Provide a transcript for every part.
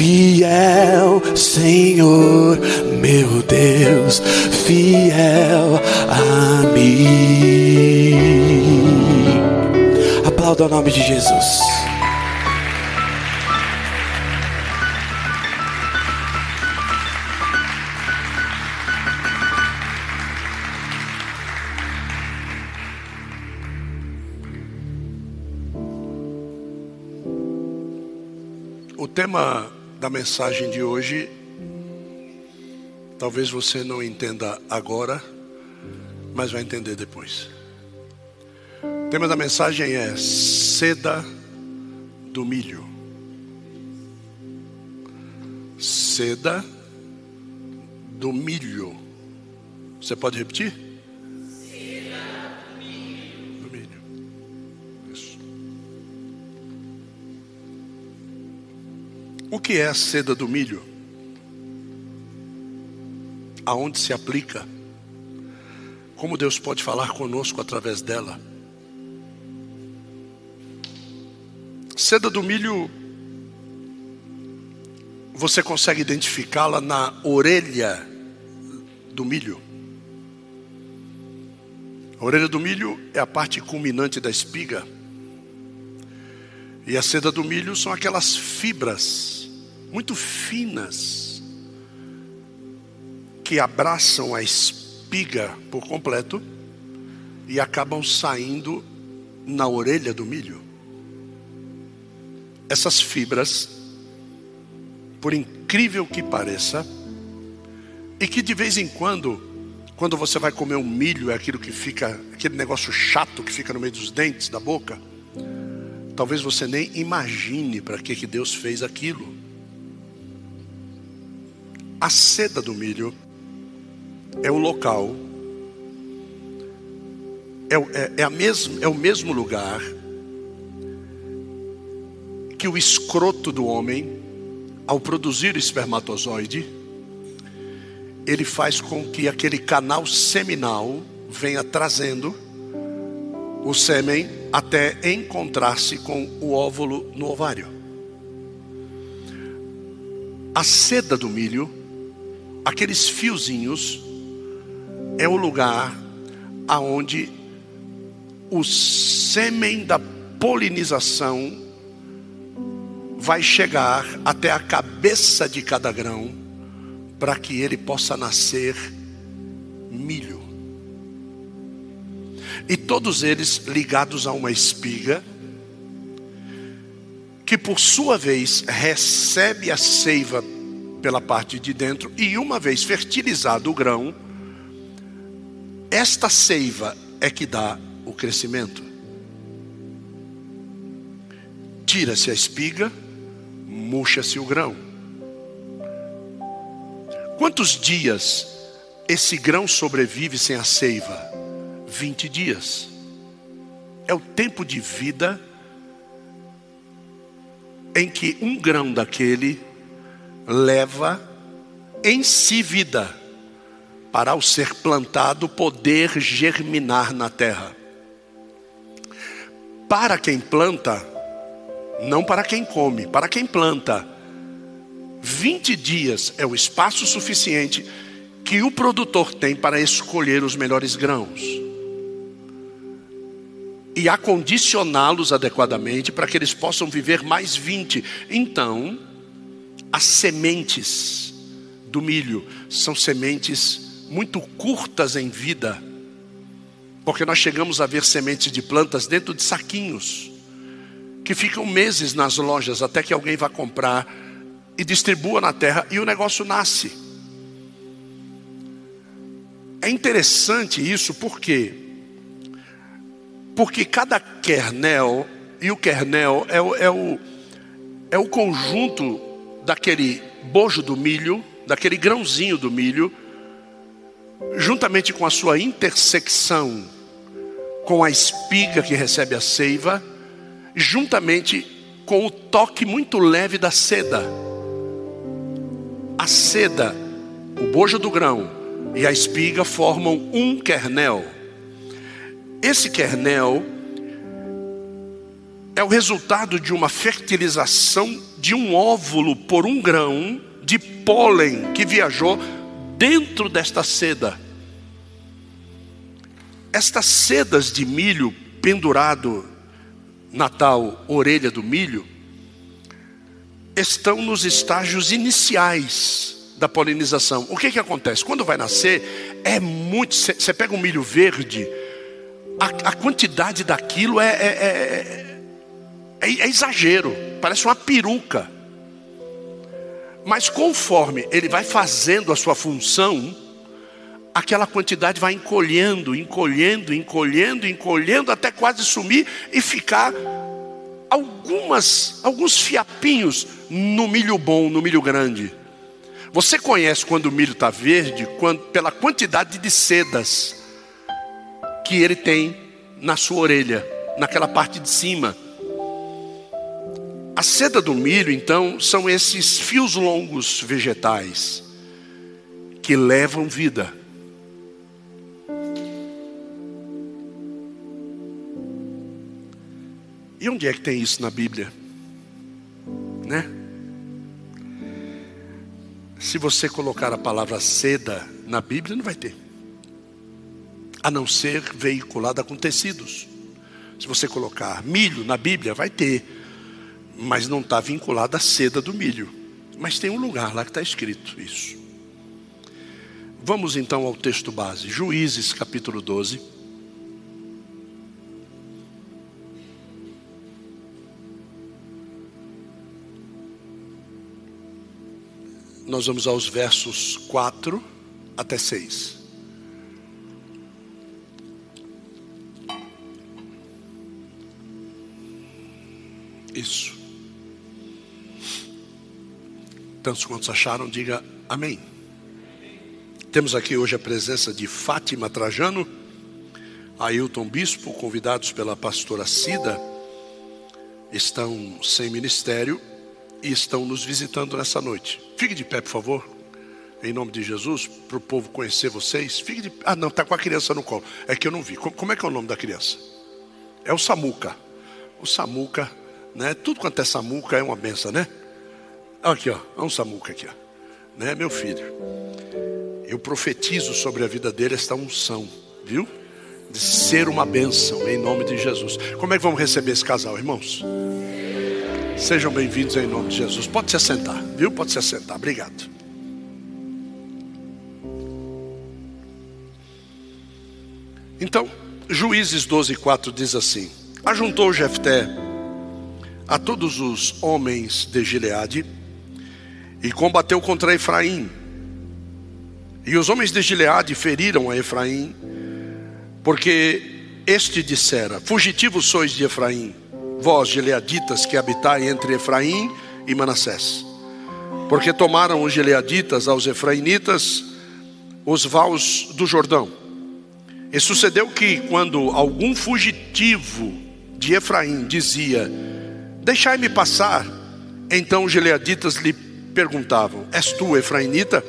fiel, Senhor, meu Deus, fiel a mim. Aplauda o nome de Jesus. tema da mensagem de hoje, talvez você não entenda agora, mas vai entender depois. O tema da mensagem é seda do milho. Seda do milho. Você pode repetir? O que é a seda do milho? Aonde se aplica? Como Deus pode falar conosco através dela? Seda do milho, você consegue identificá-la na orelha do milho. A orelha do milho é a parte culminante da espiga. E a seda do milho são aquelas fibras muito finas que abraçam a espiga por completo e acabam saindo na orelha do milho. Essas fibras, por incrível que pareça, e que de vez em quando, quando você vai comer um milho, é aquilo que fica, aquele negócio chato que fica no meio dos dentes da boca, talvez você nem imagine para que, que Deus fez aquilo. A seda do milho é o local, é, é, é, a mesmo, é o mesmo lugar que o escroto do homem, ao produzir espermatozoide, ele faz com que aquele canal seminal venha trazendo o sêmen até encontrar-se com o óvulo no ovário. A seda do milho aqueles fiozinhos é o lugar aonde o sêmen da polinização vai chegar até a cabeça de cada grão para que ele possa nascer milho. E todos eles ligados a uma espiga que por sua vez recebe a seiva pela parte de dentro, e uma vez fertilizado o grão, esta seiva é que dá o crescimento. Tira-se a espiga, murcha-se o grão. Quantos dias esse grão sobrevive sem a seiva? 20 dias. É o tempo de vida em que um grão daquele leva em si vida, para ao ser plantado poder germinar na terra. Para quem planta, não para quem come, para quem planta, 20 dias é o espaço suficiente que o produtor tem para escolher os melhores grãos e acondicioná-los adequadamente para que eles possam viver mais 20. Então, as sementes do milho são sementes muito curtas em vida, porque nós chegamos a ver sementes de plantas dentro de saquinhos, que ficam meses nas lojas até que alguém vá comprar e distribua na terra e o negócio nasce. É interessante isso porque porque cada kernel e o kernel é o, é o, é o conjunto daquele bojo do milho, daquele grãozinho do milho, juntamente com a sua intersecção com a espiga que recebe a seiva, juntamente com o toque muito leve da seda. A seda, o bojo do grão e a espiga formam um kernel. Esse kernel é o resultado de uma fertilização de um óvulo por um grão de pólen que viajou dentro desta seda. Estas sedas de milho pendurado na tal orelha do milho estão nos estágios iniciais da polinização. O que que acontece? Quando vai nascer, é muito. Você pega um milho verde, a, a quantidade daquilo é, é, é, é, é exagero, parece uma peruca. Mas conforme ele vai fazendo a sua função, aquela quantidade vai encolhendo, encolhendo, encolhendo, encolhendo, até quase sumir e ficar algumas, alguns fiapinhos no milho bom, no milho grande. Você conhece quando o milho está verde quando, pela quantidade de sedas que ele tem na sua orelha, naquela parte de cima. A seda do milho, então, são esses fios longos vegetais que levam vida. E onde é que tem isso na Bíblia? Né? Se você colocar a palavra seda na Bíblia, não vai ter. A não ser veiculada com tecidos. Se você colocar milho na Bíblia, vai ter. Mas não está vinculada à seda do milho. Mas tem um lugar lá que está escrito isso. Vamos então ao texto base. Juízes capítulo 12. Nós vamos aos versos 4 até 6. Isso. Tantos quantos acharam, diga amém. Temos aqui hoje a presença de Fátima Trajano, Ailton Bispo, convidados pela pastora Cida, estão sem ministério e estão nos visitando nessa noite. Fique de pé, por favor, em nome de Jesus, para o povo conhecer vocês. Fique de Ah, não, está com a criança no colo. É que eu não vi. Como é que é o nome da criança? É o Samuca. O Samuca, né? Tudo quanto é Samuca é uma benção, né? Aqui, ó, é um Samuca aqui, ó. Né, meu filho? Eu profetizo sobre a vida dele esta unção, viu? De ser uma bênção em nome de Jesus. Como é que vamos receber esse casal, irmãos? Sejam bem-vindos em nome de Jesus. Pode se assentar, viu? Pode se assentar. Obrigado. Então, Juízes 12, 4 diz assim: Ajuntou Jefté a todos os homens de Gileade e combateu contra Efraim. E os homens de Gileade feriram a Efraim, porque este dissera: Fugitivos sois de Efraim vós gileaditas que habitai entre Efraim e Manassés. Porque tomaram os gileaditas aos efraimitas os vales do Jordão. E sucedeu que quando algum fugitivo de Efraim dizia: Deixai-me passar, então os gileaditas lhe perguntavam: És tu efraimita?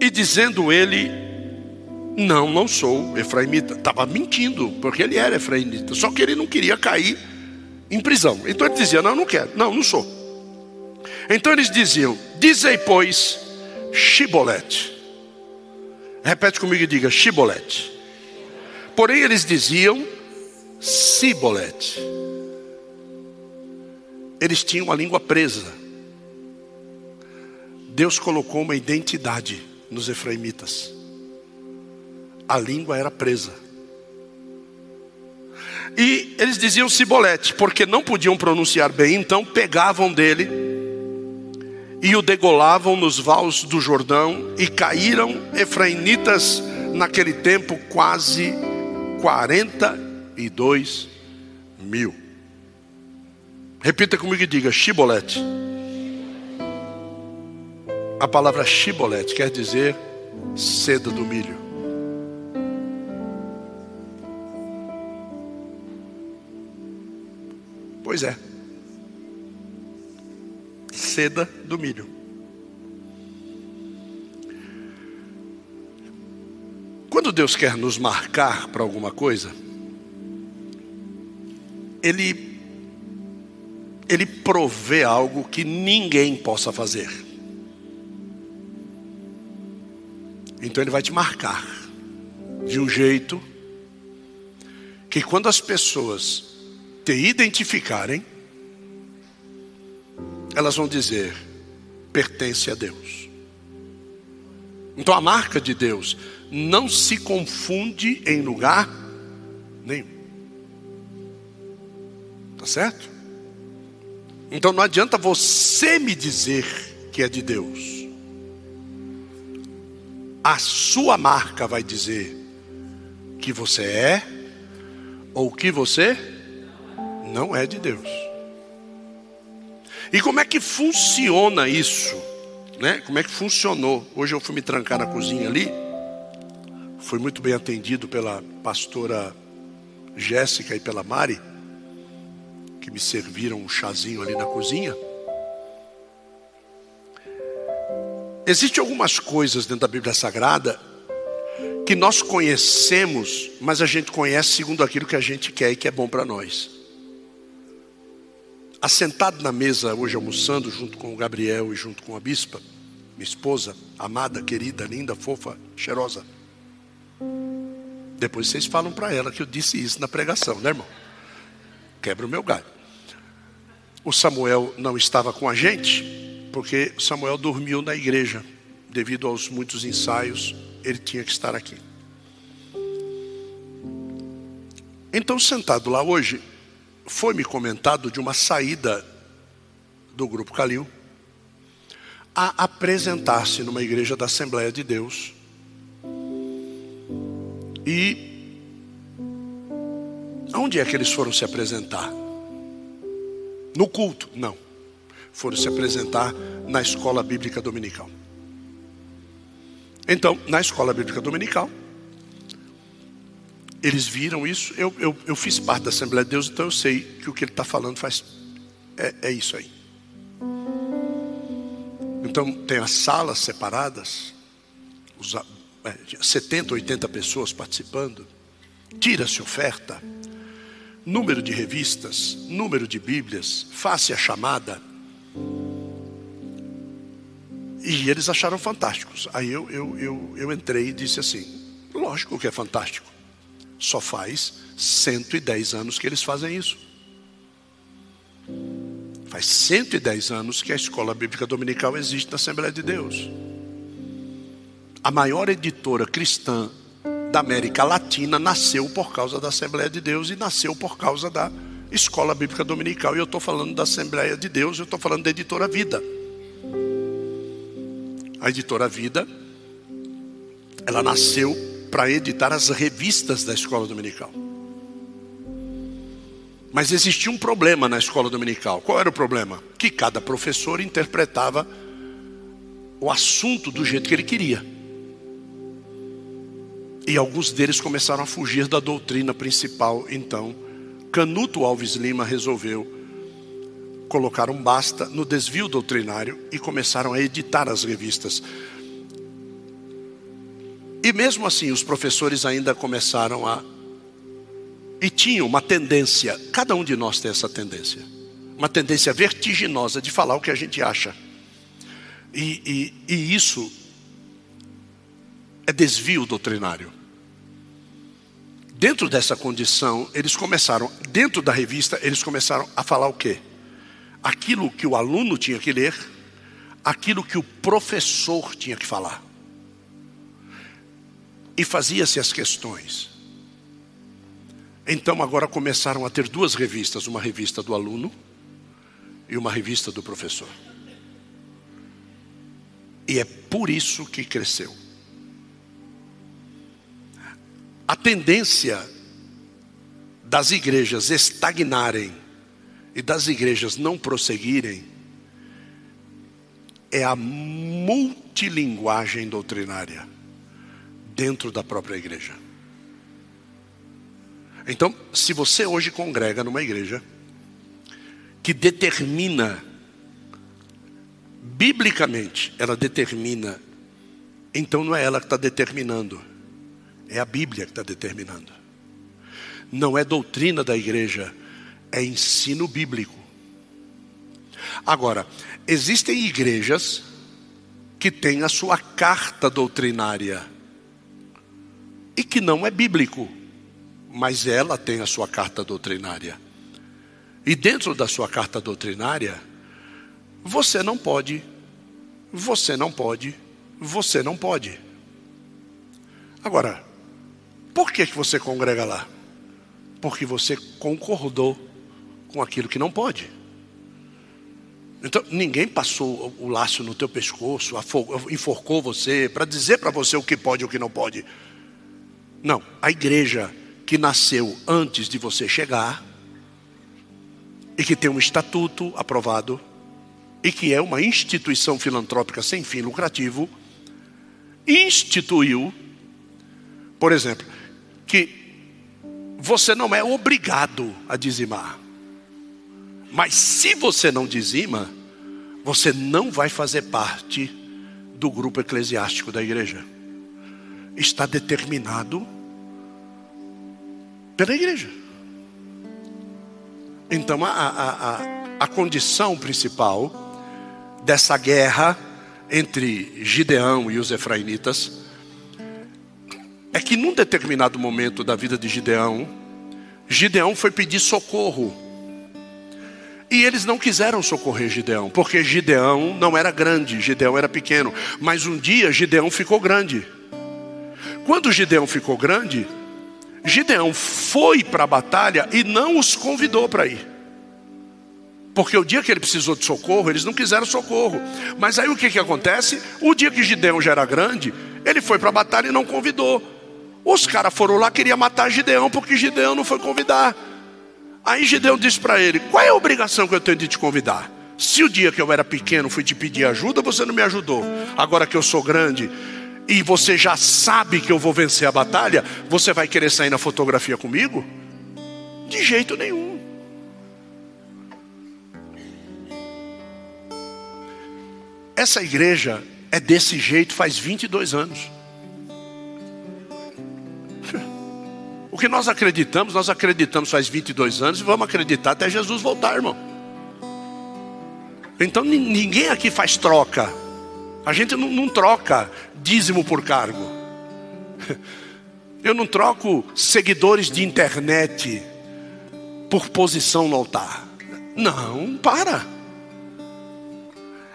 E dizendo ele: não, não sou efraimita. Estava mentindo, porque ele era efraimita. Só que ele não queria cair em prisão. Então ele dizia: Não, não quero. Não, não sou. Então eles diziam: Dizei, pois, Shibolete. Repete comigo e diga: Shibolete. Porém eles diziam: Sibolete. Eles tinham a língua presa. Deus colocou uma identidade nos efraimitas a língua era presa. E eles diziam cibolete, porque não podiam pronunciar bem, então pegavam dele e o degolavam nos vales do Jordão, e caíram efrainitas naquele tempo quase 42 mil. Repita comigo e diga: chibolete. A palavra chibolete quer dizer seda do milho. Pois é. Seda do milho. Quando Deus quer nos marcar para alguma coisa, ele ele provê algo que ninguém possa fazer. Então ele vai te marcar de um jeito que quando as pessoas te identificarem, elas vão dizer: pertence a Deus. Então a marca de Deus não se confunde em lugar nenhum. Tá certo? Então não adianta você me dizer que é de Deus. A sua marca vai dizer que você é ou que você não é de Deus. E como é que funciona isso? Né? Como é que funcionou? Hoje eu fui me trancar na cozinha ali. Fui muito bem atendido pela pastora Jéssica e pela Mari, que me serviram um chazinho ali na cozinha. Existem algumas coisas dentro da Bíblia Sagrada que nós conhecemos, mas a gente conhece segundo aquilo que a gente quer e que é bom para nós assentado na mesa hoje almoçando junto com o Gabriel e junto com a bispa, minha esposa, amada, querida, linda, fofa, cheirosa. Depois vocês falam para ela que eu disse isso na pregação, né, irmão? Quebra o meu galho. O Samuel não estava com a gente, porque Samuel dormiu na igreja, devido aos muitos ensaios, ele tinha que estar aqui. Então, sentado lá hoje, foi-me comentado de uma saída do Grupo Calil a apresentar-se numa igreja da Assembleia de Deus. E onde é que eles foram se apresentar? No culto? Não. Foram se apresentar na escola bíblica dominical. Então, na escola bíblica dominical, eles viram isso. Eu, eu, eu fiz parte da Assembleia de Deus, então eu sei que o que ele está falando faz é, é isso aí. Então tem as salas separadas, os, é, 70, 80 pessoas participando. Tira-se oferta, número de revistas, número de Bíblias, face a chamada. E eles acharam fantásticos. Aí eu, eu, eu, eu entrei e disse assim: lógico que é fantástico. Só faz 110 anos que eles fazem isso. Faz 110 anos que a escola bíblica dominical existe na Assembleia de Deus. A maior editora cristã da América Latina nasceu por causa da Assembleia de Deus e nasceu por causa da escola bíblica dominical. E eu estou falando da Assembleia de Deus, eu estou falando da editora Vida. A editora Vida, ela nasceu para editar as revistas da escola dominical. Mas existia um problema na escola dominical. Qual era o problema? Que cada professor interpretava o assunto do jeito que ele queria. E alguns deles começaram a fugir da doutrina principal. Então, Canuto Alves Lima resolveu colocar um basta no desvio doutrinário e começaram a editar as revistas. E mesmo assim, os professores ainda começaram a. E tinham uma tendência, cada um de nós tem essa tendência, uma tendência vertiginosa de falar o que a gente acha. E, e, e isso é desvio doutrinário. Dentro dessa condição, eles começaram, dentro da revista, eles começaram a falar o quê? Aquilo que o aluno tinha que ler, aquilo que o professor tinha que falar e fazia-se as questões. Então agora começaram a ter duas revistas, uma revista do aluno e uma revista do professor. E é por isso que cresceu. A tendência das igrejas estagnarem e das igrejas não prosseguirem é a multilinguagem doutrinária dentro da própria igreja. Então, se você hoje congrega numa igreja que determina, biblicamente, ela determina, então não é ela que está determinando, é a Bíblia que está determinando. Não é doutrina da igreja, é ensino bíblico. Agora, existem igrejas que têm a sua carta doutrinária e que não é bíblico, mas ela tem a sua carta doutrinária. E dentro da sua carta doutrinária, você não pode, você não pode, você não pode. Agora, por que, que você congrega lá? Porque você concordou com aquilo que não pode. Então, ninguém passou o laço no teu pescoço, enforcou você para dizer para você o que pode e o que não pode. Não, a igreja que nasceu antes de você chegar e que tem um estatuto aprovado e que é uma instituição filantrópica sem fim lucrativo, instituiu, por exemplo, que você não é obrigado a dizimar. Mas se você não dizima, você não vai fazer parte do grupo eclesiástico da igreja. Está determinado pela igreja. Então, a, a, a, a condição principal dessa guerra entre Gideão e os efraimitas é que num determinado momento da vida de Gideão, Gideão foi pedir socorro e eles não quiseram socorrer Gideão, porque Gideão não era grande, Gideão era pequeno. Mas um dia Gideão ficou grande. Quando Gideão ficou grande, Gideão foi para a batalha e não os convidou para ir. Porque o dia que ele precisou de socorro, eles não quiseram socorro. Mas aí o que, que acontece? O dia que Gideão já era grande, ele foi para a batalha e não convidou. Os caras foram lá, queria matar Gideão, porque Gideão não foi convidar. Aí Gideão disse para ele: Qual é a obrigação que eu tenho de te convidar? Se o dia que eu era pequeno fui te pedir ajuda, você não me ajudou. Agora que eu sou grande e você já sabe que eu vou vencer a batalha, você vai querer sair na fotografia comigo? De jeito nenhum. Essa igreja é desse jeito faz 22 anos. O que nós acreditamos, nós acreditamos faz 22 anos e vamos acreditar até Jesus voltar, irmão. Então ninguém aqui faz troca. A gente não, não troca dízimo por cargo. Eu não troco seguidores de internet por posição no altar. Não, para.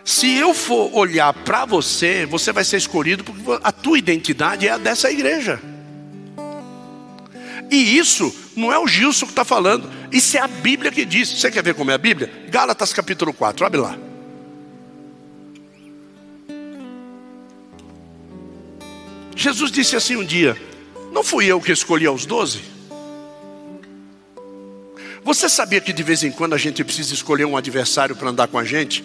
Se eu for olhar para você, você vai ser escolhido porque a tua identidade é a dessa igreja. E isso não é o Gilson que está falando, isso é a Bíblia que diz. Você quer ver como é a Bíblia? Gálatas capítulo 4, abre lá. Jesus disse assim um dia: Não fui eu que escolhi aos doze? Você sabia que de vez em quando a gente precisa escolher um adversário para andar com a gente?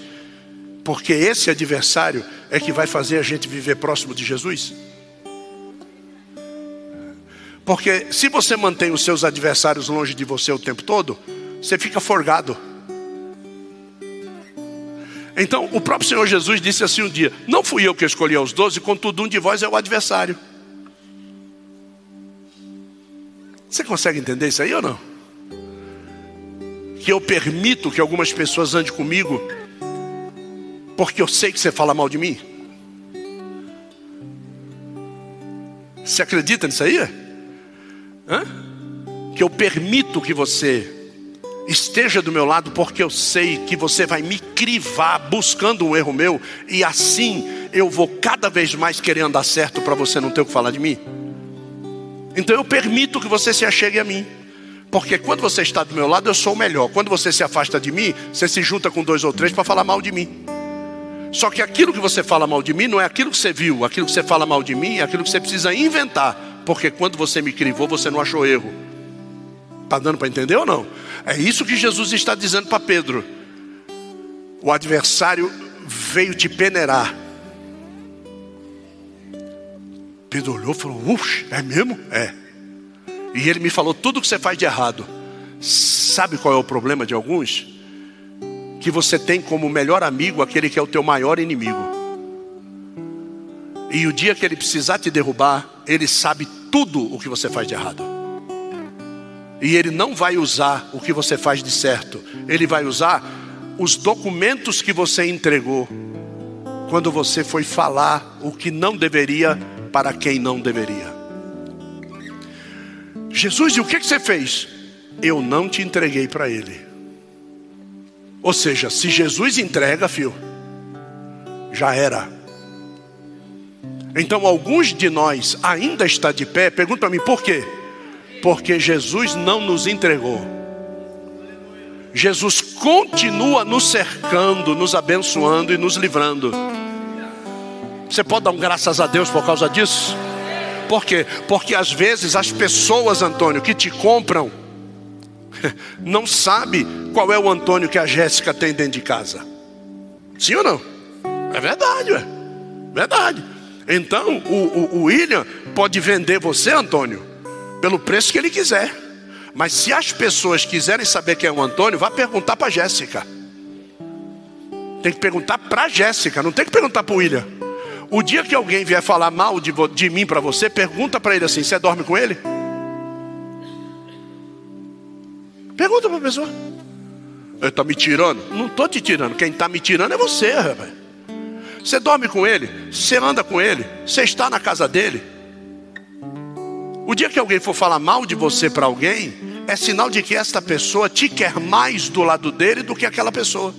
Porque esse adversário é que vai fazer a gente viver próximo de Jesus? Porque se você mantém os seus adversários longe de você o tempo todo, você fica forgado. Então, o próprio Senhor Jesus disse assim um dia: Não fui eu que escolhi os doze, contudo, um de vós é o adversário. Você consegue entender isso aí ou não? Que eu permito que algumas pessoas andem comigo, porque eu sei que você fala mal de mim? Você acredita nisso aí? Hã? Que eu permito que você esteja do meu lado, porque eu sei que você vai me crivar buscando um erro meu, e assim eu vou cada vez mais querer andar certo para você não ter o que falar de mim. Então eu permito que você se achegue a mim. Porque quando você está do meu lado, eu sou o melhor. Quando você se afasta de mim, você se junta com dois ou três para falar mal de mim. Só que aquilo que você fala mal de mim não é aquilo que você viu, aquilo que você fala mal de mim é aquilo que você precisa inventar porque quando você me crivou, você não achou erro. Está dando para entender ou não? É isso que Jesus está dizendo para Pedro. O adversário veio te peneirar. Pedro olhou e falou: Ux, é mesmo? É. E ele me falou tudo que você faz de errado. Sabe qual é o problema de alguns? Que você tem como melhor amigo aquele que é o teu maior inimigo. E o dia que ele precisar te derrubar, ele sabe tudo o que você faz de errado. E ele não vai usar o que você faz de certo, ele vai usar os documentos que você entregou quando você foi falar o que não deveria para quem não deveria. Jesus, e o que, você fez? Eu não te entreguei para ele. Ou seja, se Jesus entrega, filho, já era. Então, alguns de nós ainda está de pé. Pergunta para mim, por quê? Porque Jesus não nos entregou. Jesus continua nos cercando, nos abençoando e nos livrando. Você pode dar um graças a Deus por causa disso? Por quê? Porque às vezes as pessoas, Antônio, que te compram, não sabe qual é o Antônio que a Jéssica tem dentro de casa. Sim ou não? É verdade, é verdade. Então o, o, o William pode vender você, Antônio, pelo preço que ele quiser. Mas se as pessoas quiserem saber quem é o Antônio, vá perguntar para Jéssica. Tem que perguntar para Jéssica, não tem que perguntar para o William. O dia que alguém vier falar mal de, de mim para você, pergunta para ele assim: você dorme com ele? Pergunta para a pessoa. Ele está me tirando? Não estou te tirando. Quem está me tirando é você, rapaz. Você dorme com ele, você anda com ele, você está na casa dele. O dia que alguém for falar mal de você para alguém, é sinal de que esta pessoa te quer mais do lado dele do que aquela pessoa.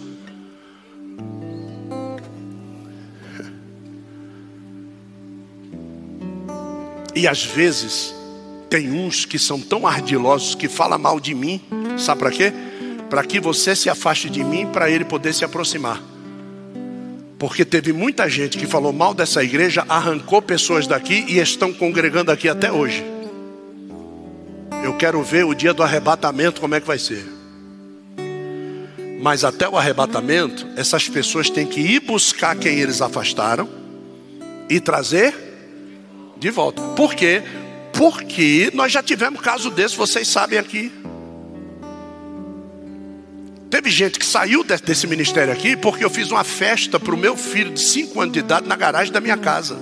E às vezes, tem uns que são tão ardilosos que falam mal de mim, sabe para quê? Para que você se afaste de mim, para ele poder se aproximar. Porque teve muita gente que falou mal dessa igreja, arrancou pessoas daqui e estão congregando aqui até hoje. Eu quero ver o dia do arrebatamento como é que vai ser. Mas até o arrebatamento, essas pessoas têm que ir buscar quem eles afastaram e trazer de volta. Por quê? Porque nós já tivemos caso desse, vocês sabem aqui. Teve gente que saiu desse ministério aqui porque eu fiz uma festa para o meu filho de 5 anos de idade na garagem da minha casa.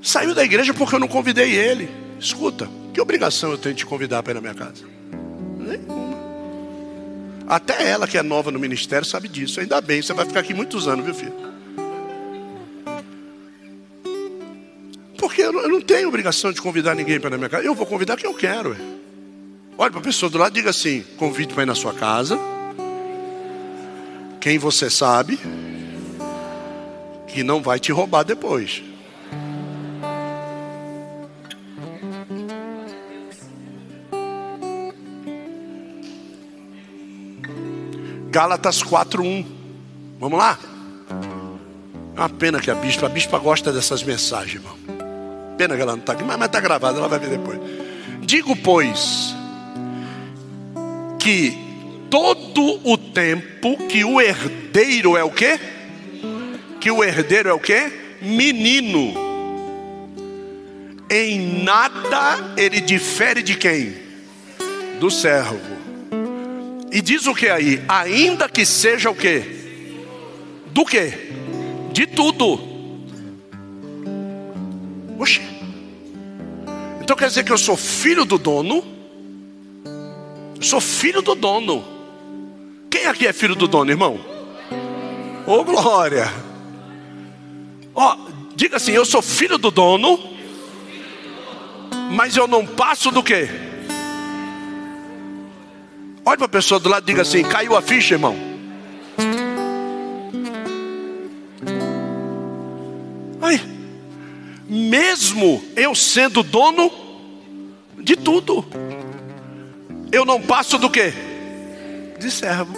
Saiu da igreja porque eu não convidei ele. Escuta, que obrigação eu tenho de te convidar para ir na minha casa? Nenhuma. Até ela que é nova no ministério sabe disso. Ainda bem, você vai ficar aqui muitos anos, viu filho? Porque eu não tenho obrigação de convidar ninguém para ir na minha casa. Eu vou convidar quem eu quero. Olha para a pessoa do lado e diga assim: convite para ir na sua casa. Quem você sabe que não vai te roubar depois. Gálatas 4:1. Vamos lá? É uma pena que a bispa, a bispa gosta dessas mensagens, irmão. Pena que ela não está aqui, mas está gravada, ela vai ver depois. Digo, pois, que todo o tempo que o herdeiro é o quê? Que o herdeiro é o quê? Menino. Em nada ele difere de quem? Do servo. E diz o que aí? Ainda que seja o quê? Do quê? De tudo. Oxe. Então quer dizer que eu sou filho do dono? Sou filho do dono. Quem aqui é filho do dono, irmão? Ô oh, glória. Ó, oh, diga assim, eu sou filho do dono, mas eu não passo do quê? Olha para a pessoa do lado e diga assim: caiu a ficha, irmão. mesmo eu sendo dono de tudo, eu não passo do que? De servo.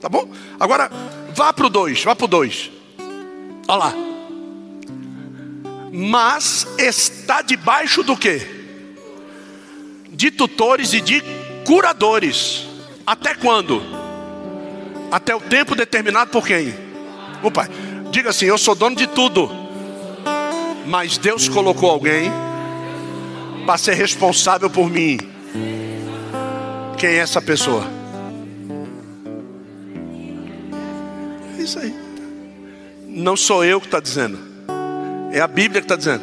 Tá bom? Agora, vá para o 2, vá para o 2. Olha lá. Mas está debaixo do que? De tutores e de curadores. Até quando? Até o tempo determinado por quem? O Pai. Diga assim: Eu sou dono de tudo mas Deus colocou alguém para ser responsável por mim. Quem é essa pessoa? É isso aí. Não sou eu que está dizendo, é a Bíblia que está dizendo.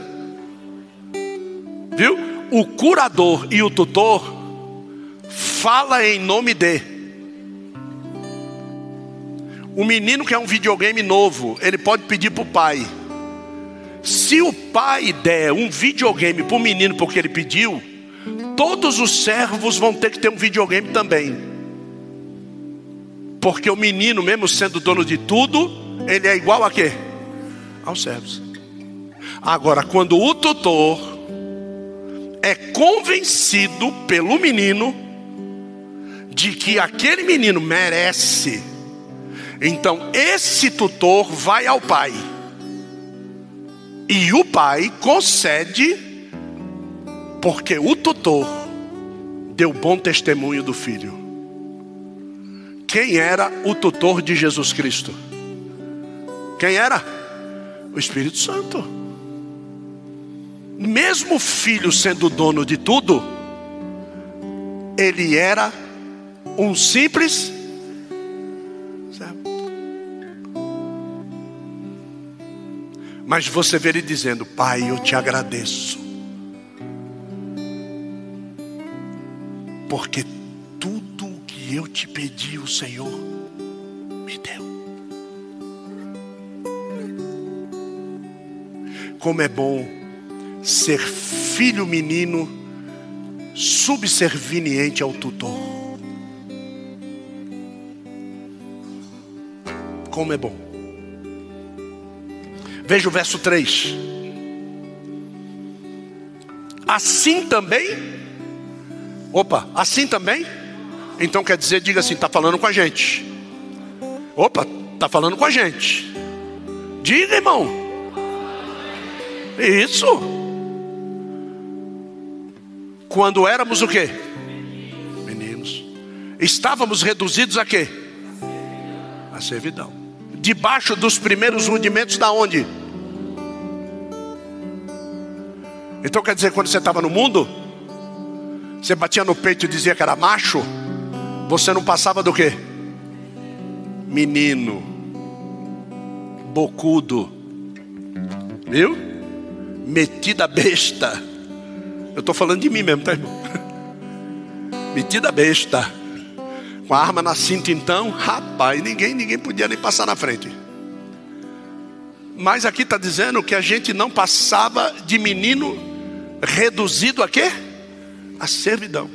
Viu? o curador e o tutor fala em nome de. O menino quer um videogame novo, ele pode pedir para o pai. Se o pai der um videogame para o menino porque ele pediu, todos os servos vão ter que ter um videogame também. Porque o menino, mesmo sendo dono de tudo, ele é igual a quê? Aos servos. Agora, quando o tutor é convencido pelo menino de que aquele menino merece, então esse tutor vai ao pai. E o pai concede, porque o tutor deu bom testemunho do filho. Quem era o tutor de Jesus Cristo? Quem era? O Espírito Santo mesmo o filho sendo dono de tudo, ele era um simples Mas você vê ele dizendo: Pai, eu te agradeço, porque tudo o que eu te pedi, o Senhor me deu. Como é bom ser filho menino subserviente ao tutor. Como é bom. Veja o verso 3. Assim também. Opa, assim também? Então quer dizer, diga assim, está falando com a gente. Opa, está falando com a gente. Diga, irmão. Isso quando éramos o quê? Meninos. Estávamos reduzidos a quê? A servidão. Debaixo dos primeiros rudimentos da onde? Então quer dizer, quando você estava no mundo, você batia no peito e dizia que era macho, você não passava do quê? Menino, bocudo, viu? Metida besta. Eu estou falando de mim mesmo, tá, irmão? Metida besta. Com a arma na cinta, então, rapaz, ninguém, ninguém podia nem passar na frente. Mas aqui está dizendo que a gente não passava de menino reduzido a quê? A servidão.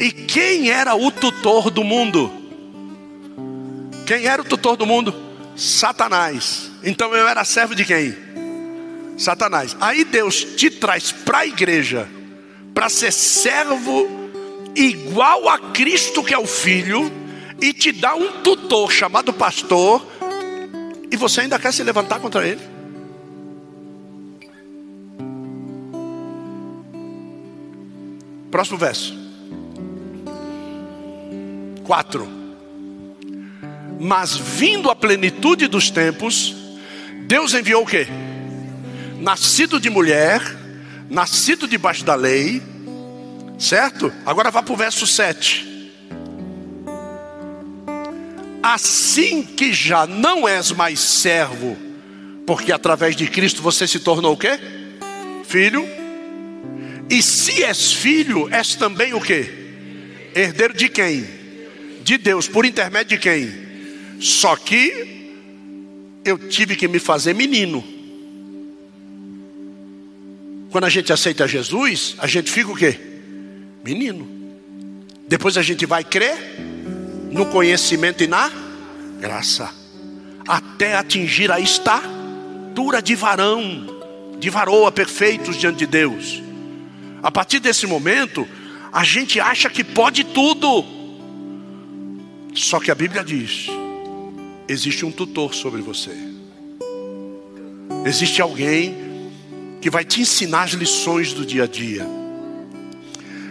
E quem era o tutor do mundo? Quem era o tutor do mundo? Satanás. Então eu era servo de quem? Satanás. Aí Deus te traz para a igreja para ser servo igual a Cristo que é o Filho e te dá um tutor chamado pastor e você ainda quer se levantar contra ele? Próximo verso. 4. Mas vindo a plenitude dos tempos, Deus enviou o que? nascido de mulher, nascido debaixo da lei, certo? Agora vá para o verso 7. Assim que já não és mais servo, porque através de Cristo você se tornou o quê? Filho. E se és filho, és também o quê? Herdeiro de quem? De Deus, por intermédio de quem? Só que eu tive que me fazer menino. Quando a gente aceita Jesus, a gente fica o quê? Menino. Depois a gente vai crer no conhecimento e na graça, até atingir a estatura de varão, de varoa perfeitos diante de Deus. A partir desse momento, a gente acha que pode tudo. Só que a Bíblia diz: existe um tutor sobre você. Existe alguém que vai te ensinar as lições do dia a dia.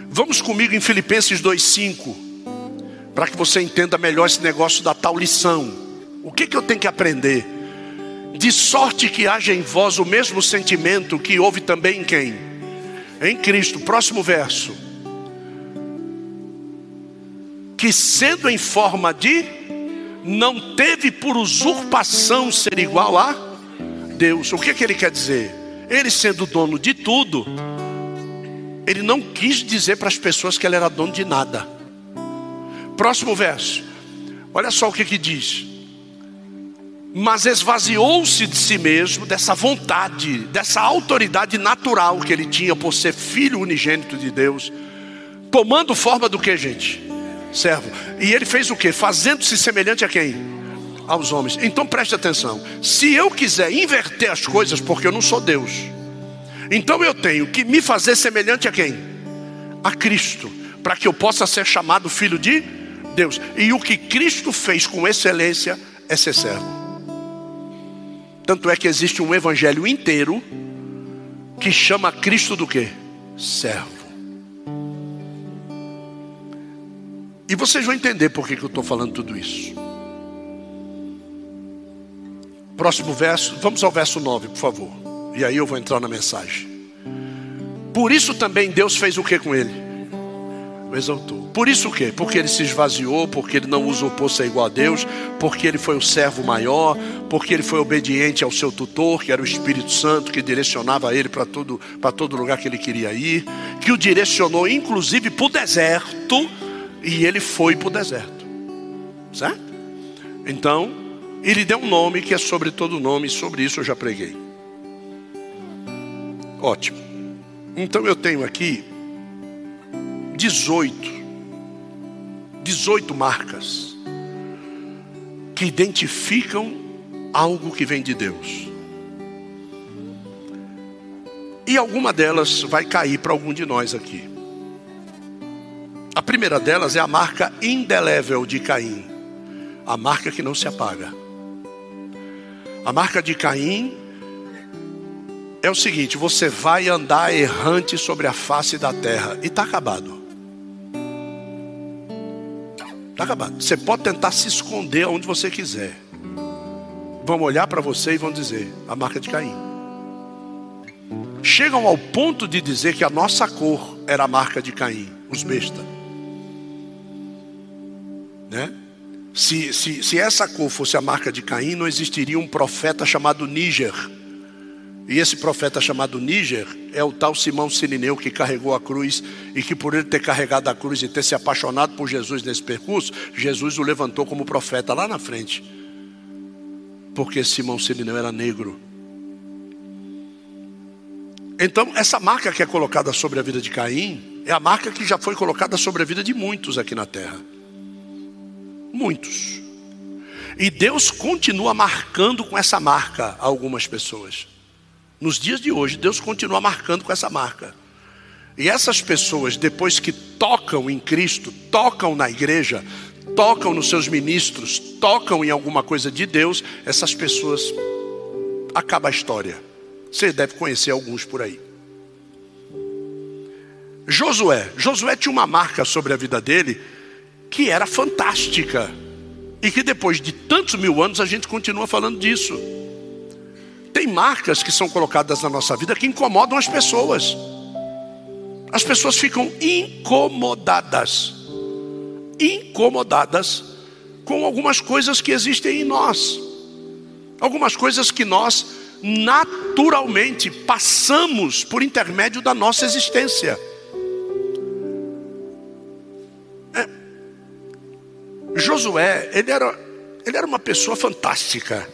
Vamos comigo em Filipenses 2,5, para que você entenda melhor esse negócio da tal lição. O que, que eu tenho que aprender? De sorte que haja em vós o mesmo sentimento que houve também em quem? Em Cristo. Próximo verso. Que sendo em forma de, não teve por usurpação ser igual a Deus. O que, que ele quer dizer? Ele sendo dono de tudo, Ele não quis dizer para as pessoas que ele era dono de nada. Próximo verso. Olha só o que que diz. Mas esvaziou-se de si mesmo, dessa vontade, dessa autoridade natural que ele tinha por ser filho unigênito de Deus, tomando forma do que, gente? Servo. E ele fez o que? Fazendo-se semelhante a quem? Aos homens. Então preste atenção. Se eu quiser inverter as coisas, porque eu não sou Deus, então eu tenho que me fazer semelhante a quem? A Cristo, para que eu possa ser chamado filho de Deus. E o que Cristo fez com excelência é ser servo. Tanto é que existe um evangelho inteiro que chama Cristo do que? Servo. E vocês vão entender por que, que eu estou falando tudo isso. Próximo verso, vamos ao verso 9, por favor. E aí eu vou entrar na mensagem. Por isso também Deus fez o que com ele? O exaltou. Por isso o que? Porque ele se esvaziou, porque ele não usurpou ser igual a Deus, porque ele foi o servo maior, porque ele foi obediente ao seu tutor, que era o Espírito Santo, que direcionava ele para todo, todo lugar que ele queria ir, que o direcionou inclusive para o deserto, e ele foi para o deserto. Certo? Então, ele deu um nome que é sobre todo nome, e sobre isso eu já preguei. Ótimo. Então eu tenho aqui 18, 18 marcas que identificam algo que vem de Deus. E alguma delas vai cair para algum de nós aqui. A primeira delas é a marca indelével de Caim, a marca que não se apaga. A marca de Caim é o seguinte: você vai andar errante sobre a face da terra e está acabado. Está acabado. Você pode tentar se esconder onde você quiser. Vão olhar para você e vão dizer: a marca de Caim. Chegam ao ponto de dizer que a nossa cor era a marca de Caim, os bestas. Né? Se, se, se essa cor fosse a marca de Caim, não existiria um profeta chamado Níger e esse profeta chamado Níger é o tal Simão Sirineu que carregou a cruz e que por ele ter carregado a cruz e ter se apaixonado por Jesus nesse percurso, Jesus o levantou como profeta lá na frente. Porque Simão Sirineu era negro. Então, essa marca que é colocada sobre a vida de Caim é a marca que já foi colocada sobre a vida de muitos aqui na terra. Muitos. E Deus continua marcando com essa marca algumas pessoas. Nos dias de hoje, Deus continua marcando com essa marca. E essas pessoas, depois que tocam em Cristo, tocam na igreja, tocam nos seus ministros, tocam em alguma coisa de Deus, essas pessoas acaba a história. Você deve conhecer alguns por aí. Josué, Josué tinha uma marca sobre a vida dele que era fantástica. E que depois de tantos mil anos a gente continua falando disso. Tem marcas que são colocadas na nossa vida que incomodam as pessoas. As pessoas ficam incomodadas, incomodadas com algumas coisas que existem em nós, algumas coisas que nós naturalmente passamos por intermédio da nossa existência. É. Josué, ele era, ele era uma pessoa fantástica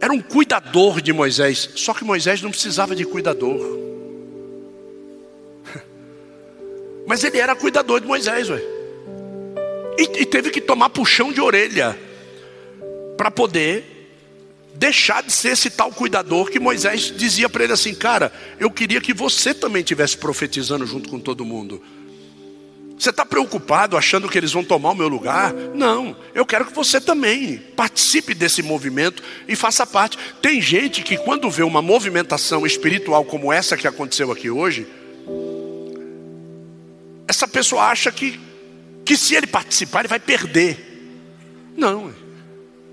era um cuidador de Moisés. Só que Moisés não precisava de cuidador. Mas ele era cuidador de Moisés, ué. E, e teve que tomar puxão de orelha para poder deixar de ser esse tal cuidador que Moisés dizia para ele assim, cara, eu queria que você também tivesse profetizando junto com todo mundo. Você está preocupado achando que eles vão tomar o meu lugar? Não, eu quero que você também participe desse movimento e faça parte. Tem gente que, quando vê uma movimentação espiritual como essa que aconteceu aqui hoje, essa pessoa acha que, que se ele participar, ele vai perder. Não,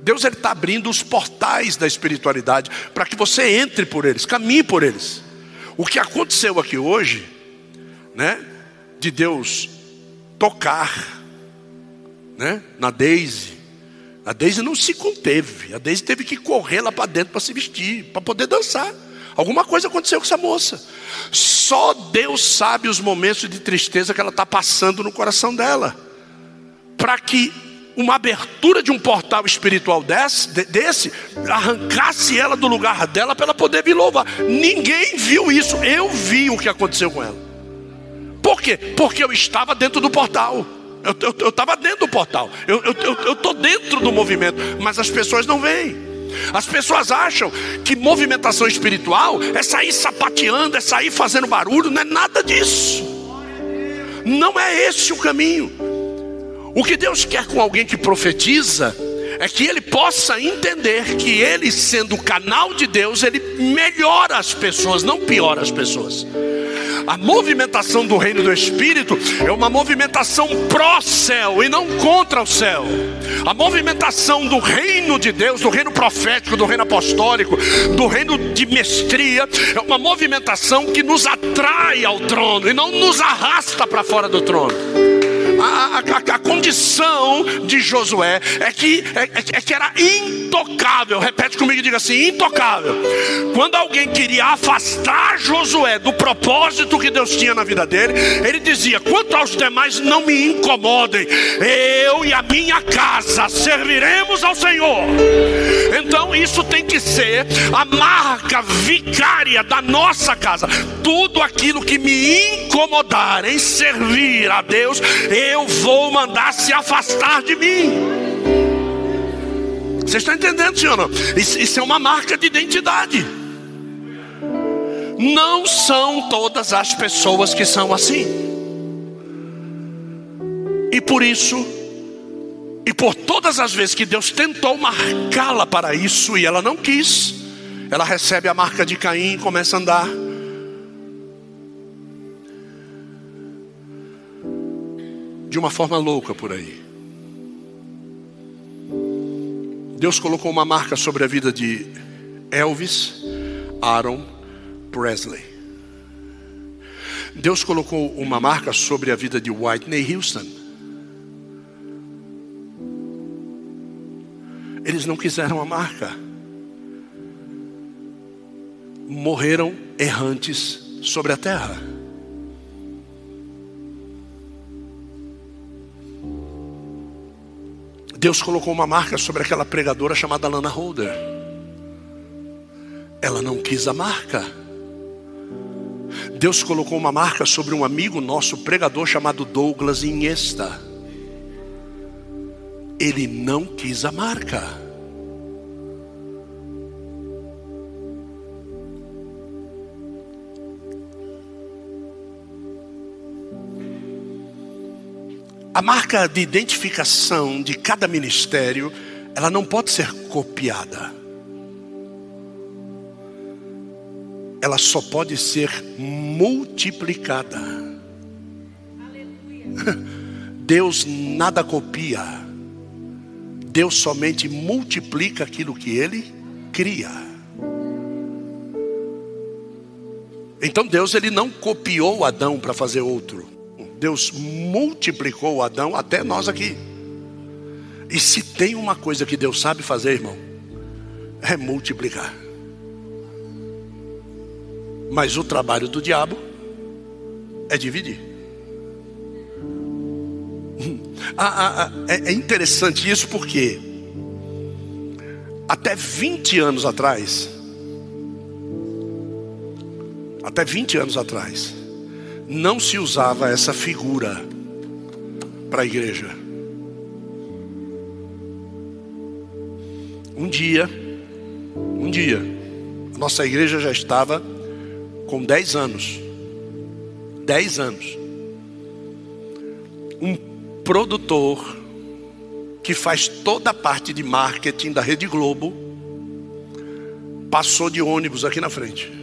Deus está abrindo os portais da espiritualidade para que você entre por eles, caminhe por eles. O que aconteceu aqui hoje, né, de Deus tocar, né? Na Daisy. A Daisy não se conteve. A Daisy teve que correr lá para dentro para se vestir, para poder dançar. Alguma coisa aconteceu com essa moça. Só Deus sabe os momentos de tristeza que ela está passando no coração dela. Para que uma abertura de um portal espiritual desse, desse, arrancasse ela do lugar dela para ela poder vir louvar. Ninguém viu isso. Eu vi o que aconteceu com ela. Por quê? Porque eu estava dentro do portal. Eu estava dentro do portal. Eu estou dentro do movimento. Mas as pessoas não veem. As pessoas acham que movimentação espiritual é sair sapateando, é sair fazendo barulho, não é nada disso. Não é esse o caminho. O que Deus quer com alguém que profetiza é que ele possa entender que ele, sendo o canal de Deus, ele melhora as pessoas, não piora as pessoas. A movimentação do reino do Espírito é uma movimentação pró-céu e não contra o céu. A movimentação do reino de Deus, do reino profético, do reino apostólico, do reino de mestria, é uma movimentação que nos atrai ao trono e não nos arrasta para fora do trono a, a, a condição de Josué é que, é, é, é que era intocável. Repete comigo e diga assim: intocável. Quando alguém queria afastar Josué do propósito que Deus tinha na vida dele, ele dizia: quanto aos demais, não me incomodem, eu e a minha casa serviremos ao Senhor. Então, isso tem que ser a marca vicária da nossa casa. Tudo aquilo que me incomodar em servir a Deus, eu vou mandar se afastar de mim. Vocês estão entendendo, senhor? Não? Isso, isso é uma marca de identidade. Não são todas as pessoas que são assim. E por isso, e por todas as vezes que Deus tentou marcá-la para isso e ela não quis, ela recebe a marca de Caim e começa a andar de uma forma louca por aí. Deus colocou uma marca sobre a vida de Elvis Aaron Presley. Deus colocou uma marca sobre a vida de Whitney Houston. Eles não quiseram a marca. Morreram errantes sobre a terra. Deus colocou uma marca sobre aquela pregadora chamada Lana Holder. Ela não quis a marca. Deus colocou uma marca sobre um amigo nosso pregador chamado Douglas Inhesta. Ele não quis a marca. A marca de identificação de cada ministério, ela não pode ser copiada. Ela só pode ser multiplicada. Deus nada copia. Deus somente multiplica aquilo que ele cria. Então Deus ele não copiou Adão para fazer outro. Deus multiplicou Adão até nós aqui. E se tem uma coisa que Deus sabe fazer, irmão, é multiplicar. Mas o trabalho do diabo é dividir. Ah, ah, ah, é, é interessante isso porque até 20 anos atrás, até 20 anos atrás, não se usava essa figura para a igreja. Um dia, um dia, a nossa igreja já estava com 10 anos. 10 anos. Um produtor que faz toda a parte de marketing da Rede Globo passou de ônibus aqui na frente.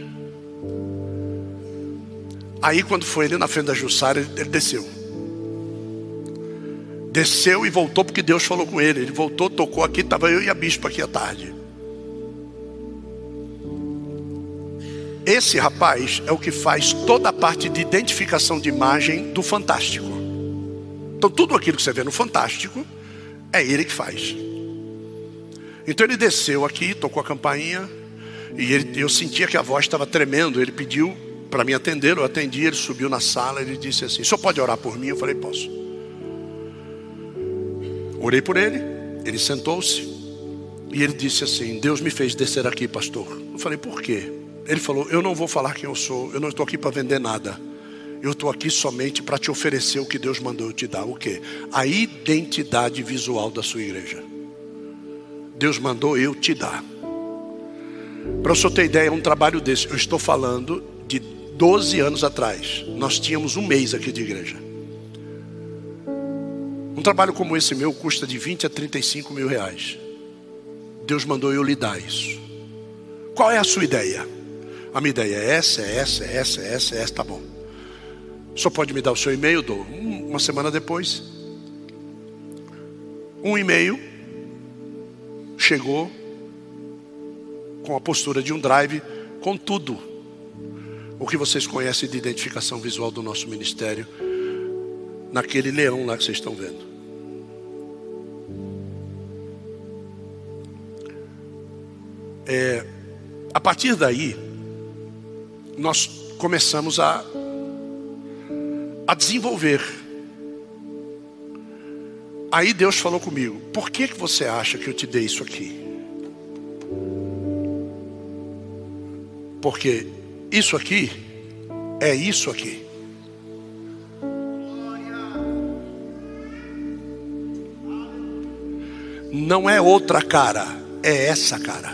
Aí quando foi ali na frente da Jussara, ele, desceu. Desceu e voltou porque Deus falou com ele. Ele voltou, tocou aqui, estava eu e a bispa aqui à tarde. Esse rapaz é o que faz toda a parte de identificação de imagem do Fantástico. Então tudo aquilo que você vê no Fantástico é ele que faz. Então ele desceu aqui, tocou a campainha E ele, eu sentia que a voz estava tremendo. Ele pediu para me atender, eu atendi. Ele subiu na sala. Ele disse assim: Só pode orar por mim? Eu falei: Posso. Orei por ele. Ele sentou-se. E ele disse assim: Deus me fez descer aqui, pastor. Eu falei: Por quê? Ele falou: Eu não vou falar quem eu sou. Eu não estou aqui para vender nada. Eu estou aqui somente para te oferecer o que Deus mandou eu te dar. O que? A identidade visual da sua igreja. Deus mandou eu te dar. Para o senhor ter ideia, é um trabalho desse. Eu estou falando 12 anos atrás. Nós tínhamos um mês aqui de igreja. Um trabalho como esse meu custa de 20 a 35 mil reais. Deus mandou eu lhe dar isso. Qual é a sua ideia? A minha ideia é essa, é essa, é essa, é essa, é essa, tá bom. Só pode me dar o seu e-mail, dou. Uma semana depois, um e-mail chegou com a postura de um drive, com tudo o que vocês conhecem de identificação visual do nosso ministério, naquele leão lá que vocês estão vendo. É, a partir daí, nós começamos a, a desenvolver. Aí Deus falou comigo: por que, que você acha que eu te dei isso aqui? Porque isso aqui é isso aqui. Não é outra cara, é essa cara.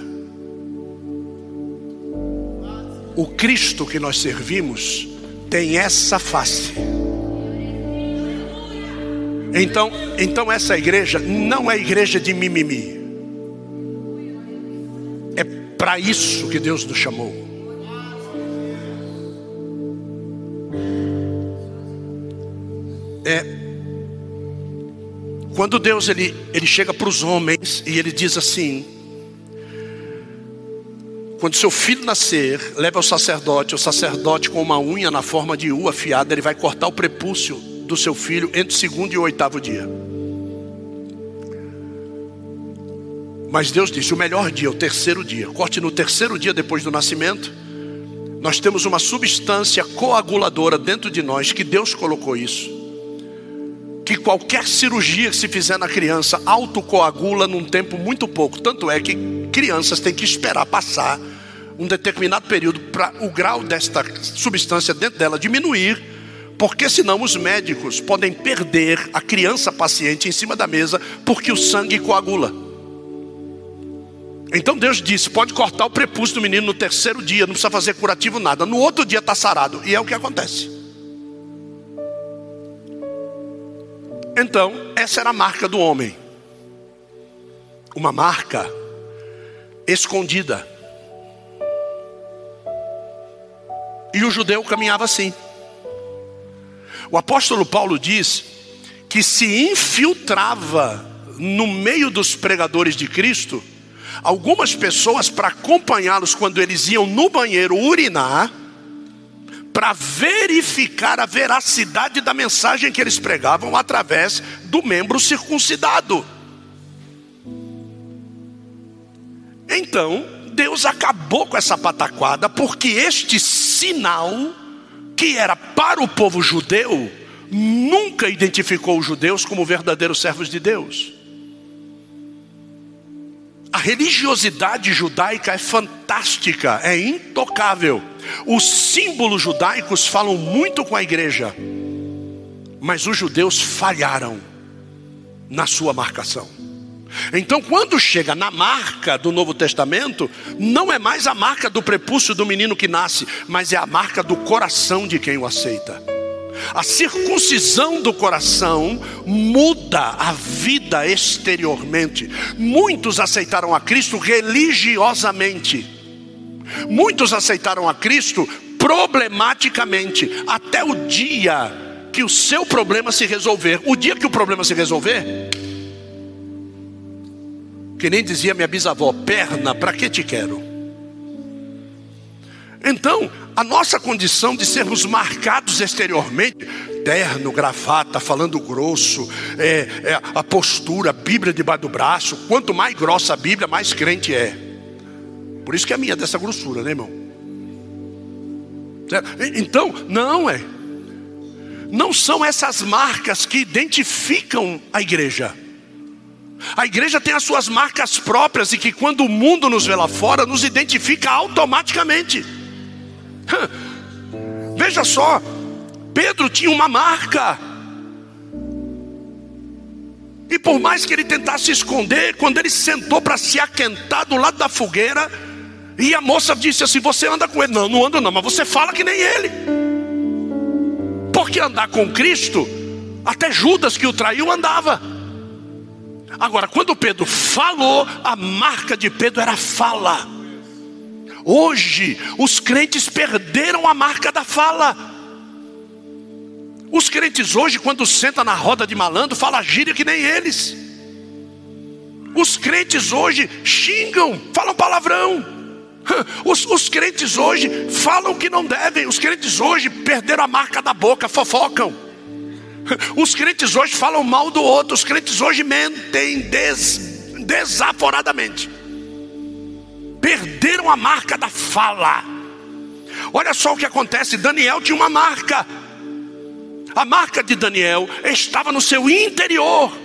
O Cristo que nós servimos tem essa face. Então, então essa igreja não é igreja de mimimi. É para isso que Deus nos chamou. É quando Deus ele, ele chega para os homens e ele diz assim: quando seu filho nascer, leva ao sacerdote, o sacerdote com uma unha na forma de U afiada, ele vai cortar o prepúcio do seu filho entre o segundo e o oitavo dia. Mas Deus disse: o melhor dia, o terceiro dia. Corte no terceiro dia depois do nascimento. Nós temos uma substância coaguladora dentro de nós, que Deus colocou isso. Que qualquer cirurgia que se fizer na criança autocoagula num tempo muito pouco. Tanto é que crianças têm que esperar passar um determinado período para o grau desta substância dentro dela diminuir, porque senão os médicos podem perder a criança paciente em cima da mesa porque o sangue coagula. Então Deus disse: pode cortar o prepúcio do menino no terceiro dia, não precisa fazer curativo nada. No outro dia está sarado, e é o que acontece. Então, essa era a marca do homem, uma marca escondida. E o judeu caminhava assim. O apóstolo Paulo diz que se infiltrava no meio dos pregadores de Cristo, algumas pessoas para acompanhá-los quando eles iam no banheiro urinar, para verificar a veracidade da mensagem que eles pregavam através do membro circuncidado. Então, Deus acabou com essa pataquada, porque este sinal, que era para o povo judeu, nunca identificou os judeus como verdadeiros servos de Deus. A religiosidade judaica é fantástica, é intocável. Os símbolos judaicos falam muito com a igreja, mas os judeus falharam na sua marcação. Então, quando chega na marca do Novo Testamento, não é mais a marca do prepúcio do menino que nasce, mas é a marca do coração de quem o aceita. A circuncisão do coração muda a vida exteriormente. Muitos aceitaram a Cristo religiosamente, muitos aceitaram a Cristo problematicamente, até o dia que o seu problema se resolver. O dia que o problema se resolver, que nem dizia minha bisavó, perna, para que te quero? Então, a nossa condição de sermos marcados exteriormente, terno, gravata, falando grosso, é, é, a postura, a Bíblia debaixo do braço, quanto mais grossa a Bíblia, mais crente é. Por isso que a minha é dessa grossura, né, irmão? Então, não é. Não são essas marcas que identificam a igreja. A igreja tem as suas marcas próprias e que quando o mundo nos vê lá fora, nos identifica automaticamente. Veja só, Pedro tinha uma marca. E por mais que ele tentasse esconder, quando ele sentou para se aquentar do lado da fogueira, e a moça disse assim: Você anda com ele? Não, não ando não, mas você fala que nem ele. Porque andar com Cristo, até Judas que o traiu andava. Agora, quando Pedro falou, a marca de Pedro era fala. Hoje, os crentes perderam a marca da fala. Os crentes hoje, quando senta na roda de malandro, fala gíria que nem eles. Os crentes hoje xingam, falam palavrão. Os, os, crentes hoje falam que não devem. Os crentes hoje perderam a marca da boca, fofocam. Os crentes hoje falam mal do outro. Os crentes hoje mentem des, desaforadamente. Perderam a marca da fala. Olha só o que acontece: Daniel tinha uma marca. A marca de Daniel estava no seu interior.